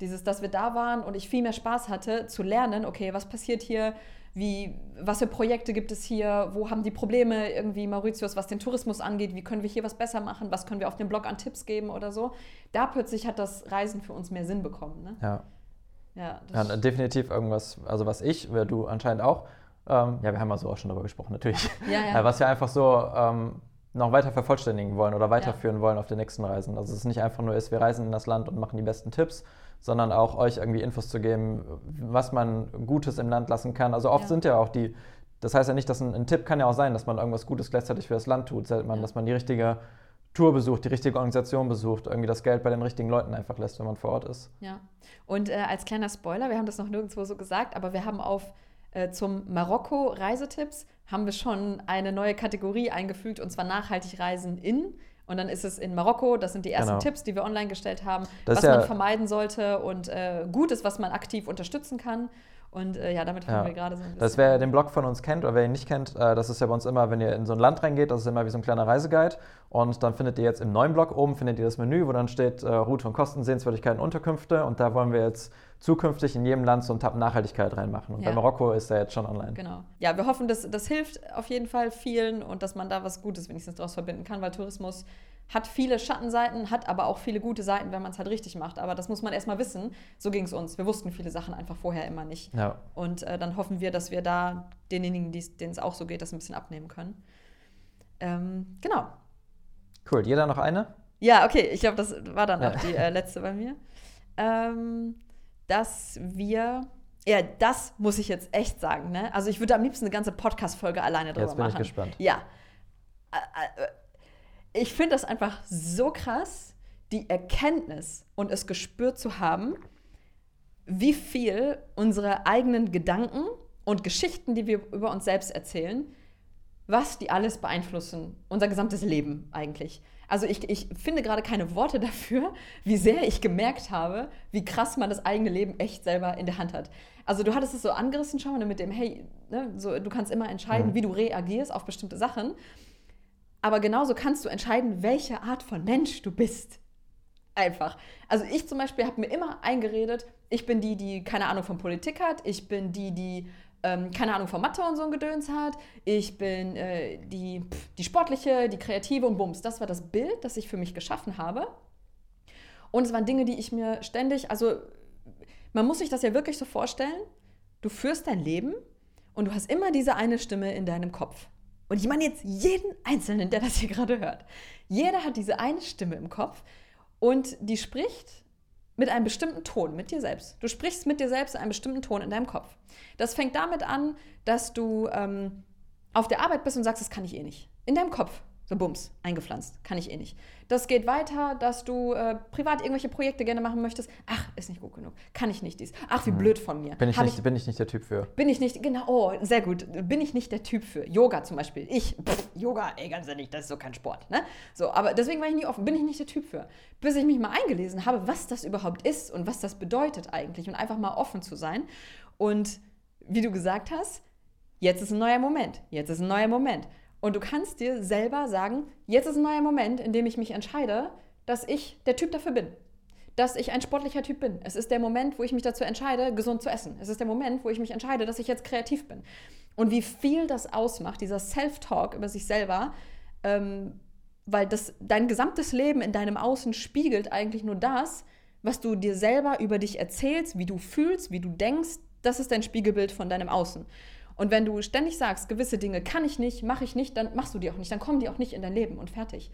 Dieses, dass wir da waren und ich viel mehr Spaß hatte, zu lernen, okay, was passiert hier, wie, was für Projekte gibt es hier, wo haben die Probleme irgendwie Mauritius, was den Tourismus angeht, wie können wir hier was besser machen, was können wir auf dem Blog an Tipps geben oder so. Da plötzlich hat das Reisen für uns mehr Sinn bekommen. Ne? Ja. Ja, ja, definitiv irgendwas, also was ich, oder du anscheinend auch, ähm, ja, wir haben also auch schon darüber gesprochen, natürlich, ja, Äh, ja. was wir einfach so ähm, noch weiter vervollständigen wollen oder weiterführen wollen auf den nächsten Reisen. Also es ist nicht einfach nur ist, wir reisen in das Land und machen die besten Tipps, sondern auch euch irgendwie Infos zu geben, was man Gutes im Land lassen kann. Also oft Ja. sind ja auch die, das heißt ja nicht, dass ein, ein Tipp kann ja auch sein, dass man irgendwas Gutes gleichzeitig für das Land tut, dass man, Ja. dass man die richtige Tour besucht, die richtige Organisation besucht, irgendwie das Geld bei den richtigen Leuten einfach lässt, wenn man vor Ort ist. Ja. Und äh, als kleiner Spoiler, wir haben das noch nirgendwo so gesagt, aber wir haben auf äh, zum Marokko Reisetipps haben wir schon eine neue Kategorie eingefügt und zwar nachhaltig reisen in. Und dann ist es in Marokko, das sind die ersten Genau. Tipps, die wir online gestellt haben, Das was ist ja- man vermeiden sollte und äh, Gutes, was man aktiv unterstützen kann. Und äh, ja, damit fangen Ja. wir gerade so ein bisschen Das, wer den Blog von uns kennt oder wer ihn nicht kennt, äh, das ist ja bei uns immer, wenn ihr in so ein Land reingeht, das ist immer wie so ein kleiner Reiseguide. Und dann findet ihr jetzt im neuen Blog oben findet ihr das Menü, wo dann steht äh, Route und Kosten, Sehenswürdigkeiten, Unterkünfte. Und da wollen wir jetzt zukünftig in jedem Land so einen Tab Nachhaltigkeit reinmachen. Und Ja. bei Marokko ist er jetzt schon online. Genau. Ja, wir hoffen, dass das hilft auf jeden Fall vielen und dass man da was Gutes wenigstens daraus verbinden kann, weil Tourismus hat viele Schattenseiten, hat aber auch viele gute Seiten, wenn man es halt richtig macht. Aber das muss man erstmal wissen. So ging es uns. Wir wussten viele Sachen einfach vorher immer nicht. Ja. Und äh, dann hoffen wir, dass wir da denjenigen, denen es auch so geht, das ein bisschen abnehmen können. Ähm, genau. Cool. Jeder noch eine? Ja, okay, ich glaube, das war dann Ja. auch die äh, letzte bei mir. Ähm, dass wir, ja, das muss ich jetzt echt sagen, ne? Also ich würde am liebsten eine ganze Podcast-Folge alleine drüber Jetzt bin ich machen. gespannt. Ja. Ä- äh, Ich finde das einfach so krass, die Erkenntnis und es gespürt zu haben, wie viel unsere eigenen Gedanken und Geschichten, die wir über uns selbst erzählen, was die alles beeinflussen, unser gesamtes Leben eigentlich. Also ich, ich finde gerade keine Worte dafür, wie sehr ich gemerkt habe, wie krass man das eigene Leben echt selber in der Hand hat. Also du hattest es so angerissen schon mal mit dem, hey, ne, so, du kannst immer entscheiden, Mhm. wie du reagierst auf bestimmte Sachen. Aber genauso kannst du entscheiden, welche Art von Mensch du bist. Einfach. Also ich zum Beispiel habe mir immer eingeredet, ich bin die, die keine Ahnung von Politik hat, ich bin die, die ähm, keine Ahnung von Mathe und so ein Gedöns hat, ich bin äh, die, die sportliche, die kreative und Bums. Das war das Bild, das ich für mich geschaffen habe. Und es waren Dinge, die ich mir ständig, also man muss sich das ja wirklich so vorstellen, du führst dein Leben und du hast immer diese eine Stimme in deinem Kopf. Und ich meine jetzt jeden Einzelnen, der das hier gerade hört. Jeder hat diese eine Stimme im Kopf und die spricht mit einem bestimmten Ton, mit dir selbst. Du sprichst mit dir selbst in einem bestimmten Ton in deinem Kopf. Das fängt damit an, dass du ähm, auf der Arbeit bist und sagst, das kann ich eh nicht. In deinem Kopf. Bums, eingepflanzt. Kann ich eh nicht. Das geht weiter, dass du äh, privat irgendwelche Projekte gerne machen möchtest. Ach, ist nicht gut genug. Kann ich nicht dies. Ach, wie blöd von mir. Bin ich, Hab nicht, bin ich nicht der Typ für. bin ich nicht, genau, oh, sehr gut. Bin ich nicht der Typ für. Yoga zum Beispiel. Ich, pff, Yoga, ey, ganz ehrlich, das ist so kein Sport. Ne? So, aber deswegen war ich nie offen. Bin ich nicht der Typ für. Bis ich mich mal eingelesen habe, was das überhaupt ist und was das bedeutet eigentlich und einfach mal offen zu sein. Und wie du gesagt hast, jetzt ist ein neuer Moment. Jetzt ist ein neuer Moment. Und du kannst dir selber sagen, jetzt ist ein neuer Moment, in dem ich mich entscheide, dass ich der Typ dafür bin dass ich ein sportlicher Typ bin. Es ist der Moment, wo ich mich dazu entscheide, gesund zu essen. Es ist der Moment, wo ich mich entscheide, dass ich jetzt kreativ bin. Und wie viel das ausmacht, dieser Self-Talk über sich selber, ähm, weil das dein gesamtes Leben in deinem Außen spiegelt eigentlich nur das, was du dir selber über dich erzählst, wie du fühlst, wie du denkst, das ist dein Spiegelbild von deinem Außen. Und wenn du ständig sagst, gewisse Dinge kann ich nicht, mache ich nicht, dann machst du die auch nicht, dann kommen die auch nicht in dein Leben und fertig.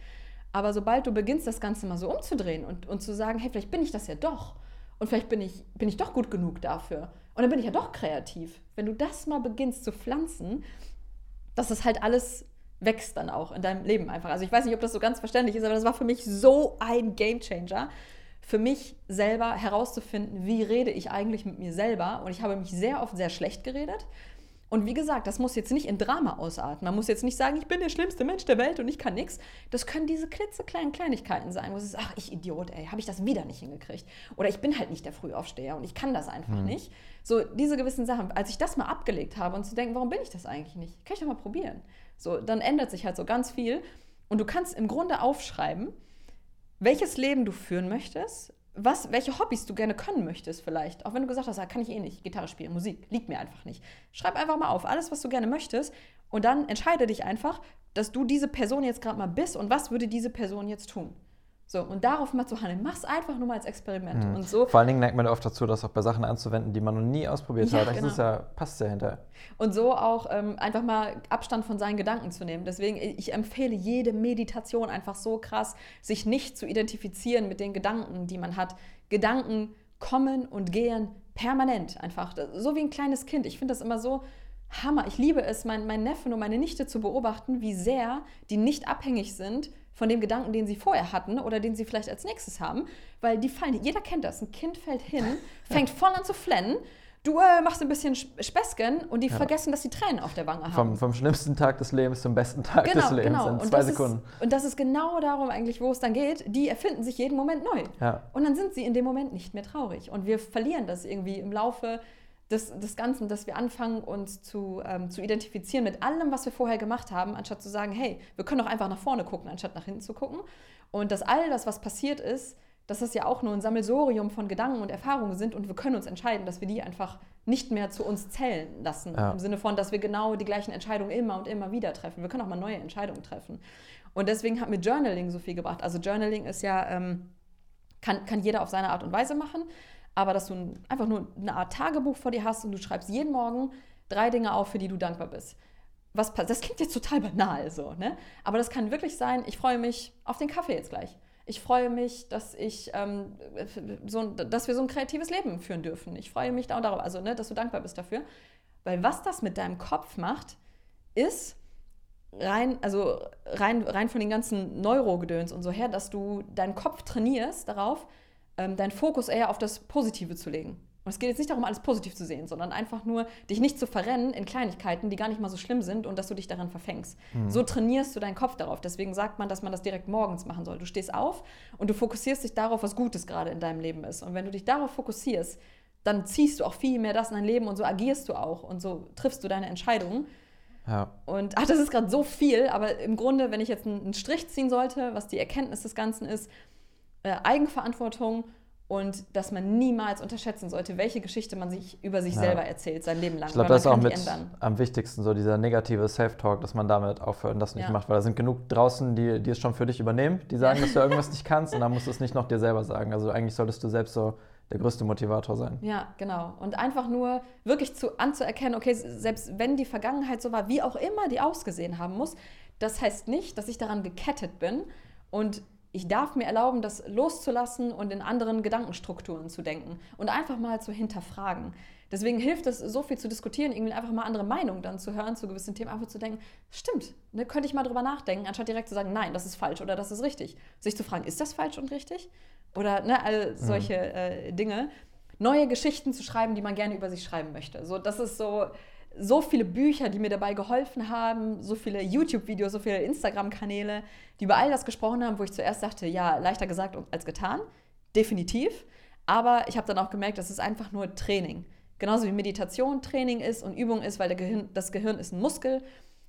Aber sobald du beginnst, das Ganze mal so umzudrehen und, und zu sagen, hey, vielleicht bin ich das ja doch. Und vielleicht bin ich, bin ich doch gut genug dafür. Und dann bin ich ja doch kreativ. Wenn du das mal beginnst zu pflanzen, dass das halt alles wächst dann auch in deinem Leben einfach. Also ich weiß nicht, ob das so ganz verständlich ist, aber das war für mich so ein Gamechanger, für mich selber herauszufinden, wie rede ich eigentlich mit mir selber. Und ich habe mich sehr oft sehr schlecht geredet. Und wie gesagt, das muss jetzt nicht in Drama ausarten. Man muss jetzt nicht sagen, ich bin der schlimmste Mensch der Welt und ich kann nichts. Das können diese klitzekleinen Kleinigkeiten sein, wo es ist, ach, ich Idiot, ey, habe ich das wieder nicht hingekriegt. Oder ich bin halt nicht der Frühaufsteher und ich kann das einfach nicht. So, diese gewissen Sachen, als ich das mal abgelegt habe und zu denken, warum bin ich das eigentlich nicht? Kann ich doch mal probieren. So, dann ändert sich halt so ganz viel. Und du kannst im Grunde aufschreiben, welches Leben du führen möchtest, was, welche Hobbys du gerne können möchtest vielleicht. Auch wenn du gesagt hast, ah, kann ich eh nicht, Gitarre spielen, Musik, liegt mir einfach nicht. Schreib einfach mal auf, alles, was du gerne möchtest und dann entscheide dich einfach, dass du diese Person jetzt gerade mal bist und was würde diese Person jetzt tun. So, und darauf mal zu handeln. Mach's einfach nur mal als Experiment. Mhm. Und so Vor allen Dingen neigt man oft dazu, das auch bei Sachen anzuwenden, die man noch nie ausprobiert Ja, hat. Das genau. ist ja, passt ja hinter. Und so auch ähm, einfach mal Abstand von seinen Gedanken zu nehmen. Deswegen, ich empfehle jede Meditation einfach so krass, sich nicht zu identifizieren mit den Gedanken, die man hat. Gedanken kommen und gehen permanent einfach. So wie ein kleines Kind. Ich finde das immer so Hammer. Ich liebe es, mein, meinen Neffen und meine Nichte zu beobachten, wie sehr die nicht abhängig sind von dem Gedanken, den sie vorher hatten oder den sie vielleicht als nächstes haben, weil die fallen, jeder kennt das, ein Kind fällt hin, fängt voll an zu flennen, du äh, machst ein bisschen Sp- Späßchen und die Ja. vergessen, dass sie Tränen auf der Wange haben. Vom, vom schlimmsten Tag des Lebens zum besten Tag genau, des Lebens genau. in Und zwei das Sekunden. Ist, und das ist genau darum eigentlich, wo es dann geht. Die erfinden sich jeden Moment neu. Ja. Und dann sind sie in dem Moment nicht mehr traurig. Und wir verlieren das irgendwie im Laufe des, des Ganzen, dass wir anfangen, uns zu, ähm, zu identifizieren mit allem, was wir vorher gemacht haben, anstatt zu sagen, hey, wir können doch einfach nach vorne gucken, anstatt nach hinten zu gucken. Und dass all das, was passiert ist, dass das ja auch nur ein Sammelsorium von Gedanken und Erfahrungen sind und wir können uns entscheiden, dass wir die einfach nicht mehr zu uns zählen lassen. Ja. Im Sinne von, dass wir genau die gleichen Entscheidungen immer und immer wieder treffen. Wir können auch mal neue Entscheidungen treffen. Und deswegen hat mir Journaling so viel gebracht. Also Journaling ist ja, ähm, kann, kann jeder auf seine Art und Weise machen, aber dass du ein, einfach nur eine Art Tagebuch vor dir hast und du schreibst jeden Morgen drei Dinge auf, für die du dankbar bist. Was, das klingt jetzt total banal so, ne? Aber das kann wirklich sein, ich freue mich auf den Kaffee jetzt gleich ich freue mich, dass ich ähm, so, dass wir so ein kreatives Leben führen dürfen. Ich freue mich da darauf, also ne, dass du dankbar bist dafür. Weil was das mit deinem Kopf macht, ist rein, also rein, rein von den ganzen Neurogedöns und so her, dass du deinen Kopf trainierst darauf, ähm, deinen Fokus eher auf das Positive zu legen. Und es geht jetzt nicht darum, alles positiv zu sehen, sondern einfach nur, dich nicht zu verrennen in Kleinigkeiten, die gar nicht mal so schlimm sind und dass du dich daran verfängst. Mhm. So trainierst du deinen Kopf darauf. Deswegen sagt man, dass man das direkt morgens machen soll. Du stehst auf und du fokussierst dich darauf, was Gutes gerade in deinem Leben ist. Und wenn du dich darauf fokussierst, dann ziehst du auch viel mehr das in dein Leben und so agierst du auch und so triffst du deine Entscheidungen. Ja. Und ach, das ist gerade so viel, aber im Grunde, wenn ich jetzt einen Strich ziehen sollte, was die Erkenntnis des Ganzen ist, äh, Eigenverantwortung und dass man niemals unterschätzen sollte, welche Geschichte man sich über sich ja. selber erzählt, sein Leben lang. Ich glaube, das ist auch mit am wichtigsten, so dieser negative Self-Talk, dass man damit aufhört und das nicht ja. macht, weil da sind genug draußen, die, die es schon für dich übernehmen, die sagen, dass du irgendwas nicht kannst und dann musst du es nicht noch dir selber sagen. Also eigentlich solltest du selbst so der größte Motivator sein. Ja, genau. Und einfach nur wirklich zu, anzuerkennen, okay, selbst wenn die Vergangenheit so war, wie auch immer die ausgesehen haben muss, das heißt nicht, dass ich daran gekettet bin und ich darf mir erlauben, das loszulassen und in anderen Gedankenstrukturen zu denken und einfach mal zu hinterfragen. Deswegen hilft es, so viel zu diskutieren, irgendwie einfach mal andere Meinungen dann zu hören zu gewissen Themen, einfach zu denken, stimmt, ne, könnte ich mal drüber nachdenken, anstatt direkt zu sagen, nein, das ist falsch oder das ist richtig. Sich zu fragen, ist das falsch und richtig? Oder ne, all solche mhm. äh, Dinge. Neue Geschichten zu schreiben, die man gerne über sich schreiben möchte. So, das ist so, so viele Bücher, die mir dabei geholfen haben, so viele YouTube-Videos, so viele Instagram-Kanäle, die über all das gesprochen haben, wo ich zuerst dachte, ja, leichter gesagt als getan, definitiv. Aber ich habe dann auch gemerkt, das ist einfach nur Training. Genauso wie Meditation Training ist und Übung ist, weil Gehirn, das Gehirn ist ein Muskel.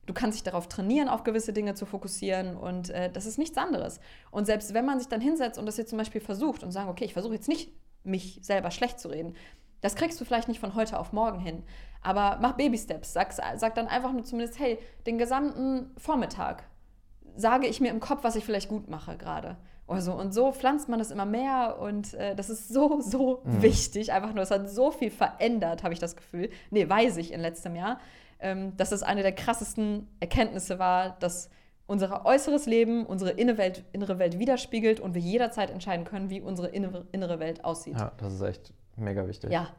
Du kannst dich darauf trainieren, auf gewisse Dinge zu fokussieren und äh, das ist nichts anderes. Und selbst wenn man sich dann hinsetzt und das jetzt zum Beispiel versucht und sagt, okay, ich versuche jetzt nicht, mich selber schlecht zu reden, das kriegst du vielleicht nicht von heute auf morgen hin. Aber mach Baby-Steps. Sag, sag dann einfach nur zumindest, hey, den gesamten Vormittag sage ich mir im Kopf, was ich vielleicht gut mache gerade. Also, und so pflanzt man das immer mehr und äh, das ist so, so mhm. wichtig. Einfach nur, es hat so viel verändert, habe ich das Gefühl. Nee, weiß ich in letztem Jahr, ähm, dass das eine der krassesten Erkenntnisse war, dass unser äußeres Leben unsere innere Welt, innere Welt widerspiegelt und wir jederzeit entscheiden können, wie unsere innere, innere Welt aussieht. Ja, das ist echt Mega wichtig. Ja.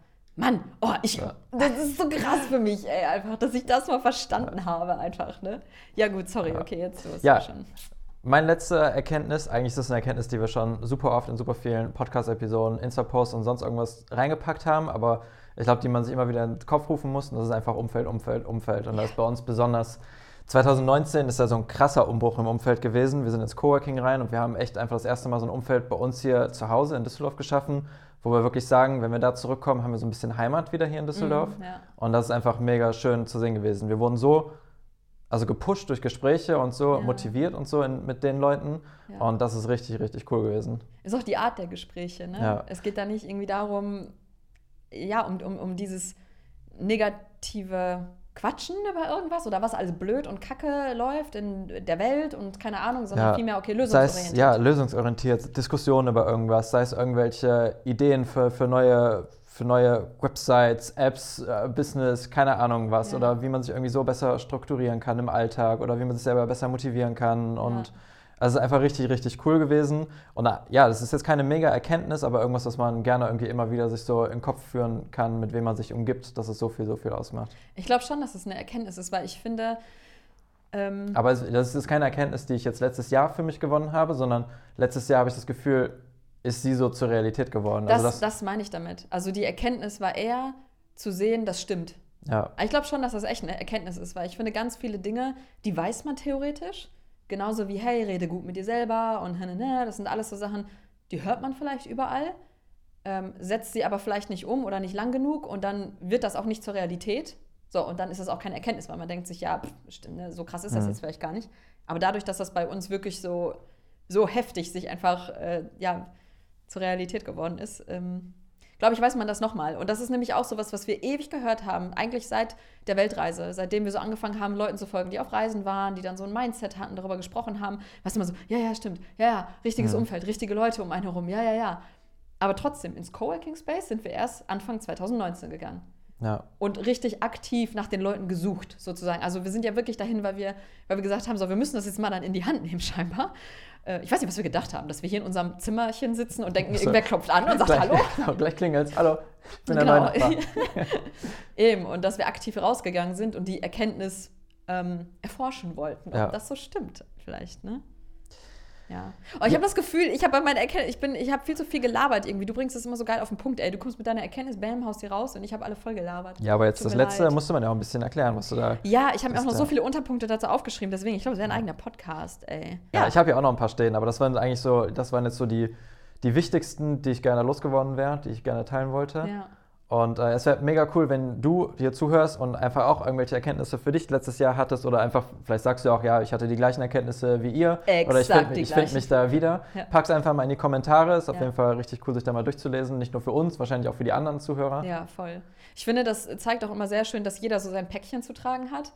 Mann, oh, ich, ja. das ist so krass für mich, ey, einfach, dass ich das mal verstanden ja. habe, einfach, ne? Ja, gut, sorry, okay, jetzt los. Ja, schon. Meine letzte Erkenntnis, eigentlich ist das eine Erkenntnis, die wir schon super oft in super vielen Podcast-Episoden, Insta-Posts und sonst irgendwas reingepackt haben, aber ich glaube, die man sich immer wieder in den Kopf rufen muss, und das ist einfach Umfeld, Umfeld, Umfeld. Und das ist bei uns besonders 2019 ist ja so ein krasser Umbruch im Umfeld gewesen. Wir sind ins Coworking rein und wir haben echt einfach das erste Mal so ein Umfeld bei uns hier zu Hause in Düsseldorf geschaffen, wo wir wirklich sagen, wenn wir da zurückkommen, haben wir so ein bisschen Heimat wieder hier in Düsseldorf. Mm, ja. Und das ist einfach mega schön zu sehen gewesen. Wir wurden so also gepusht durch Gespräche und so ja. motiviert und so in, mit den Leuten. Ja. Und das ist richtig, richtig cool gewesen. Ist auch die Art der Gespräche. Ne? Ja. Es geht da nicht irgendwie darum, ja, um, um, um dieses negative Quatschen über irgendwas oder was alles blöd und kacke läuft in der Welt und keine Ahnung, sondern ja, vielmehr, okay, lösungsorientiert. Sei es, ja, lösungsorientiert, Diskussionen über irgendwas, sei es irgendwelche Ideen für, für, neue, für neue Websites, Apps, äh, Business, keine Ahnung was, ja. oder wie man sich irgendwie so besser strukturieren kann im Alltag oder wie man sich selber besser motivieren kann und ja also es ist einfach richtig, richtig cool gewesen. Und ja, das ist jetzt keine mega Erkenntnis, aber irgendwas, was man gerne irgendwie immer wieder sich so in den Kopf führen kann, mit wem man sich umgibt, dass es so viel, so viel ausmacht. Ich glaube schon, dass es eine Erkenntnis ist, weil ich finde. Ähm aber das ist keine Erkenntnis, die ich jetzt letztes Jahr für mich gewonnen habe, sondern letztes Jahr habe ich das Gefühl, ist sie so zur Realität geworden. Das, also das, das meine ich damit. Also die Erkenntnis war eher zu sehen, das stimmt. Ja. Ich glaube schon, dass das echt eine Erkenntnis ist, weil ich finde, ganz viele Dinge, die weiß man theoretisch, Genauso wie, hey, rede gut mit dir selber und das sind alles so Sachen, die hört man vielleicht überall, ähm, setzt sie aber vielleicht nicht um oder nicht lang genug und dann wird das auch nicht zur Realität. So, und dann ist das auch keine Erkenntnis, weil man denkt sich, ja, pff, stimmt, ne, so krass ist das mhm. jetzt vielleicht gar nicht. Aber dadurch, dass das bei uns wirklich so, so heftig sich einfach, äh, ja, zur Realität geworden ist, ähm, glaube ich, weiß man das nochmal. Und das ist nämlich auch so was, was wir ewig gehört haben, eigentlich seit der Weltreise, seitdem wir so angefangen haben, Leuten zu folgen, die auf Reisen waren, die dann so ein Mindset hatten, darüber gesprochen haben. Weißt du immer so, ja, ja, stimmt, ja, ja, richtiges Mhm. Umfeld, richtige Leute um einen herum, ja, ja, ja. Aber trotzdem, ins Coworking Space sind wir erst Anfang 2019 gegangen Ja. und richtig aktiv nach den Leuten gesucht, sozusagen. Also wir sind ja wirklich dahin, weil wir, weil wir gesagt haben, so, wir müssen das jetzt mal dann in die Hand nehmen, scheinbar. Äh, ich weiß nicht, was wir gedacht haben, dass wir hier in unserem Zimmerchen sitzen und denken, So. irgendwer klopft an und sagt gleich, Hallo. Genau, gleich klingelt's. Hallo, ich bin der Genau. neue Nachbar. Eben, und dass wir aktiv rausgegangen sind und die Erkenntnis ähm, erforschen wollten, ob Ja. das so stimmt, vielleicht, ne? Ja. Aber ich habe das Gefühl, ich habe bei meiner Erkenntnis, ich bin, ich habe viel zu viel gelabert irgendwie. Du bringst das immer so geil auf den Punkt, ey. Du kommst mit deiner Erkenntnis, bam, haust die raus und ich habe alle voll gelabert. Ja, aber jetzt Tut das letzte leid. musste man ja auch ein bisschen erklären, was du da. Ja, ich habe mir auch noch da- so viele Unterpunkte dazu aufgeschrieben, deswegen, ich glaube, es wäre ein eigener Podcast, ey. Ja, ich habe ja auch noch ein paar stehen, aber das waren eigentlich so, das waren jetzt so die, die wichtigsten, die ich gerne losgeworden wäre, die ich gerne teilen wollte. Ja. Und äh, es wäre mega cool, wenn du hier zuhörst und einfach auch irgendwelche Erkenntnisse für dich letztes Jahr hattest oder einfach, vielleicht sagst du auch, ja, ich hatte die gleichen Erkenntnisse wie ihr oder ich Exakt finde find mich da wieder. Ja. Pack's einfach mal in die Kommentare, ist auf Ja. jeden Fall richtig cool, sich da mal durchzulesen, nicht nur für uns, wahrscheinlich auch für die anderen Zuhörer. Ja, voll. Ich finde, das zeigt auch immer sehr schön, dass jeder so sein Päckchen zu tragen hat.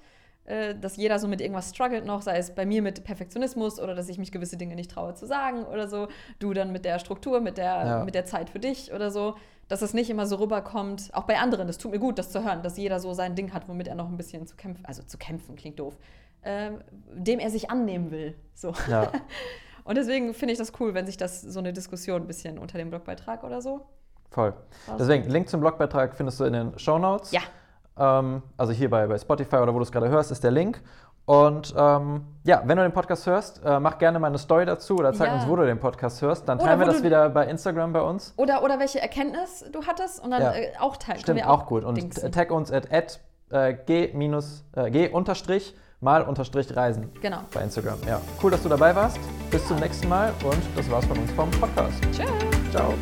Äh, Dass jeder so mit irgendwas struggelt noch, sei es bei mir mit Perfektionismus oder dass ich mich gewisse Dinge nicht traue zu sagen oder so. Du dann mit der Struktur, mit der, Ja. mit der Zeit für dich oder so. Dass es nicht immer so rüberkommt, auch bei anderen. Das tut mir gut, das zu hören, dass jeder so sein Ding hat, womit er noch ein bisschen zu kämpfen, also zu kämpfen klingt doof, ähm, dem er sich annehmen will. So. Ja. Und deswegen finde ich das cool, wenn sich das so eine Diskussion ein bisschen unter dem Blogbeitrag oder so. Voll. Deswegen, Link zum Blogbeitrag findest du in den Show Notes. Ja. Ähm, also hier bei, bei Spotify oder wo du es gerade hörst, ist der Link. Und ähm, ja, wenn du den Podcast hörst, äh, mach gerne mal eine Story dazu oder zeig Ja. uns, wo du den Podcast hörst. Dann teilen wir das wieder bei Instagram bei uns. Oder, oder welche Erkenntnis du hattest und dann Ja. äh, auch teilen. Stimmt, wir auch, gut. Und dingsen. tag uns at, at äh, g, minus, äh, g unterstrich mal unterstrich reisen Genau. bei Instagram. Ja, cool, dass du dabei warst. Bis zum nächsten Mal und das war's von uns vom Podcast. Tschüss. Ciao.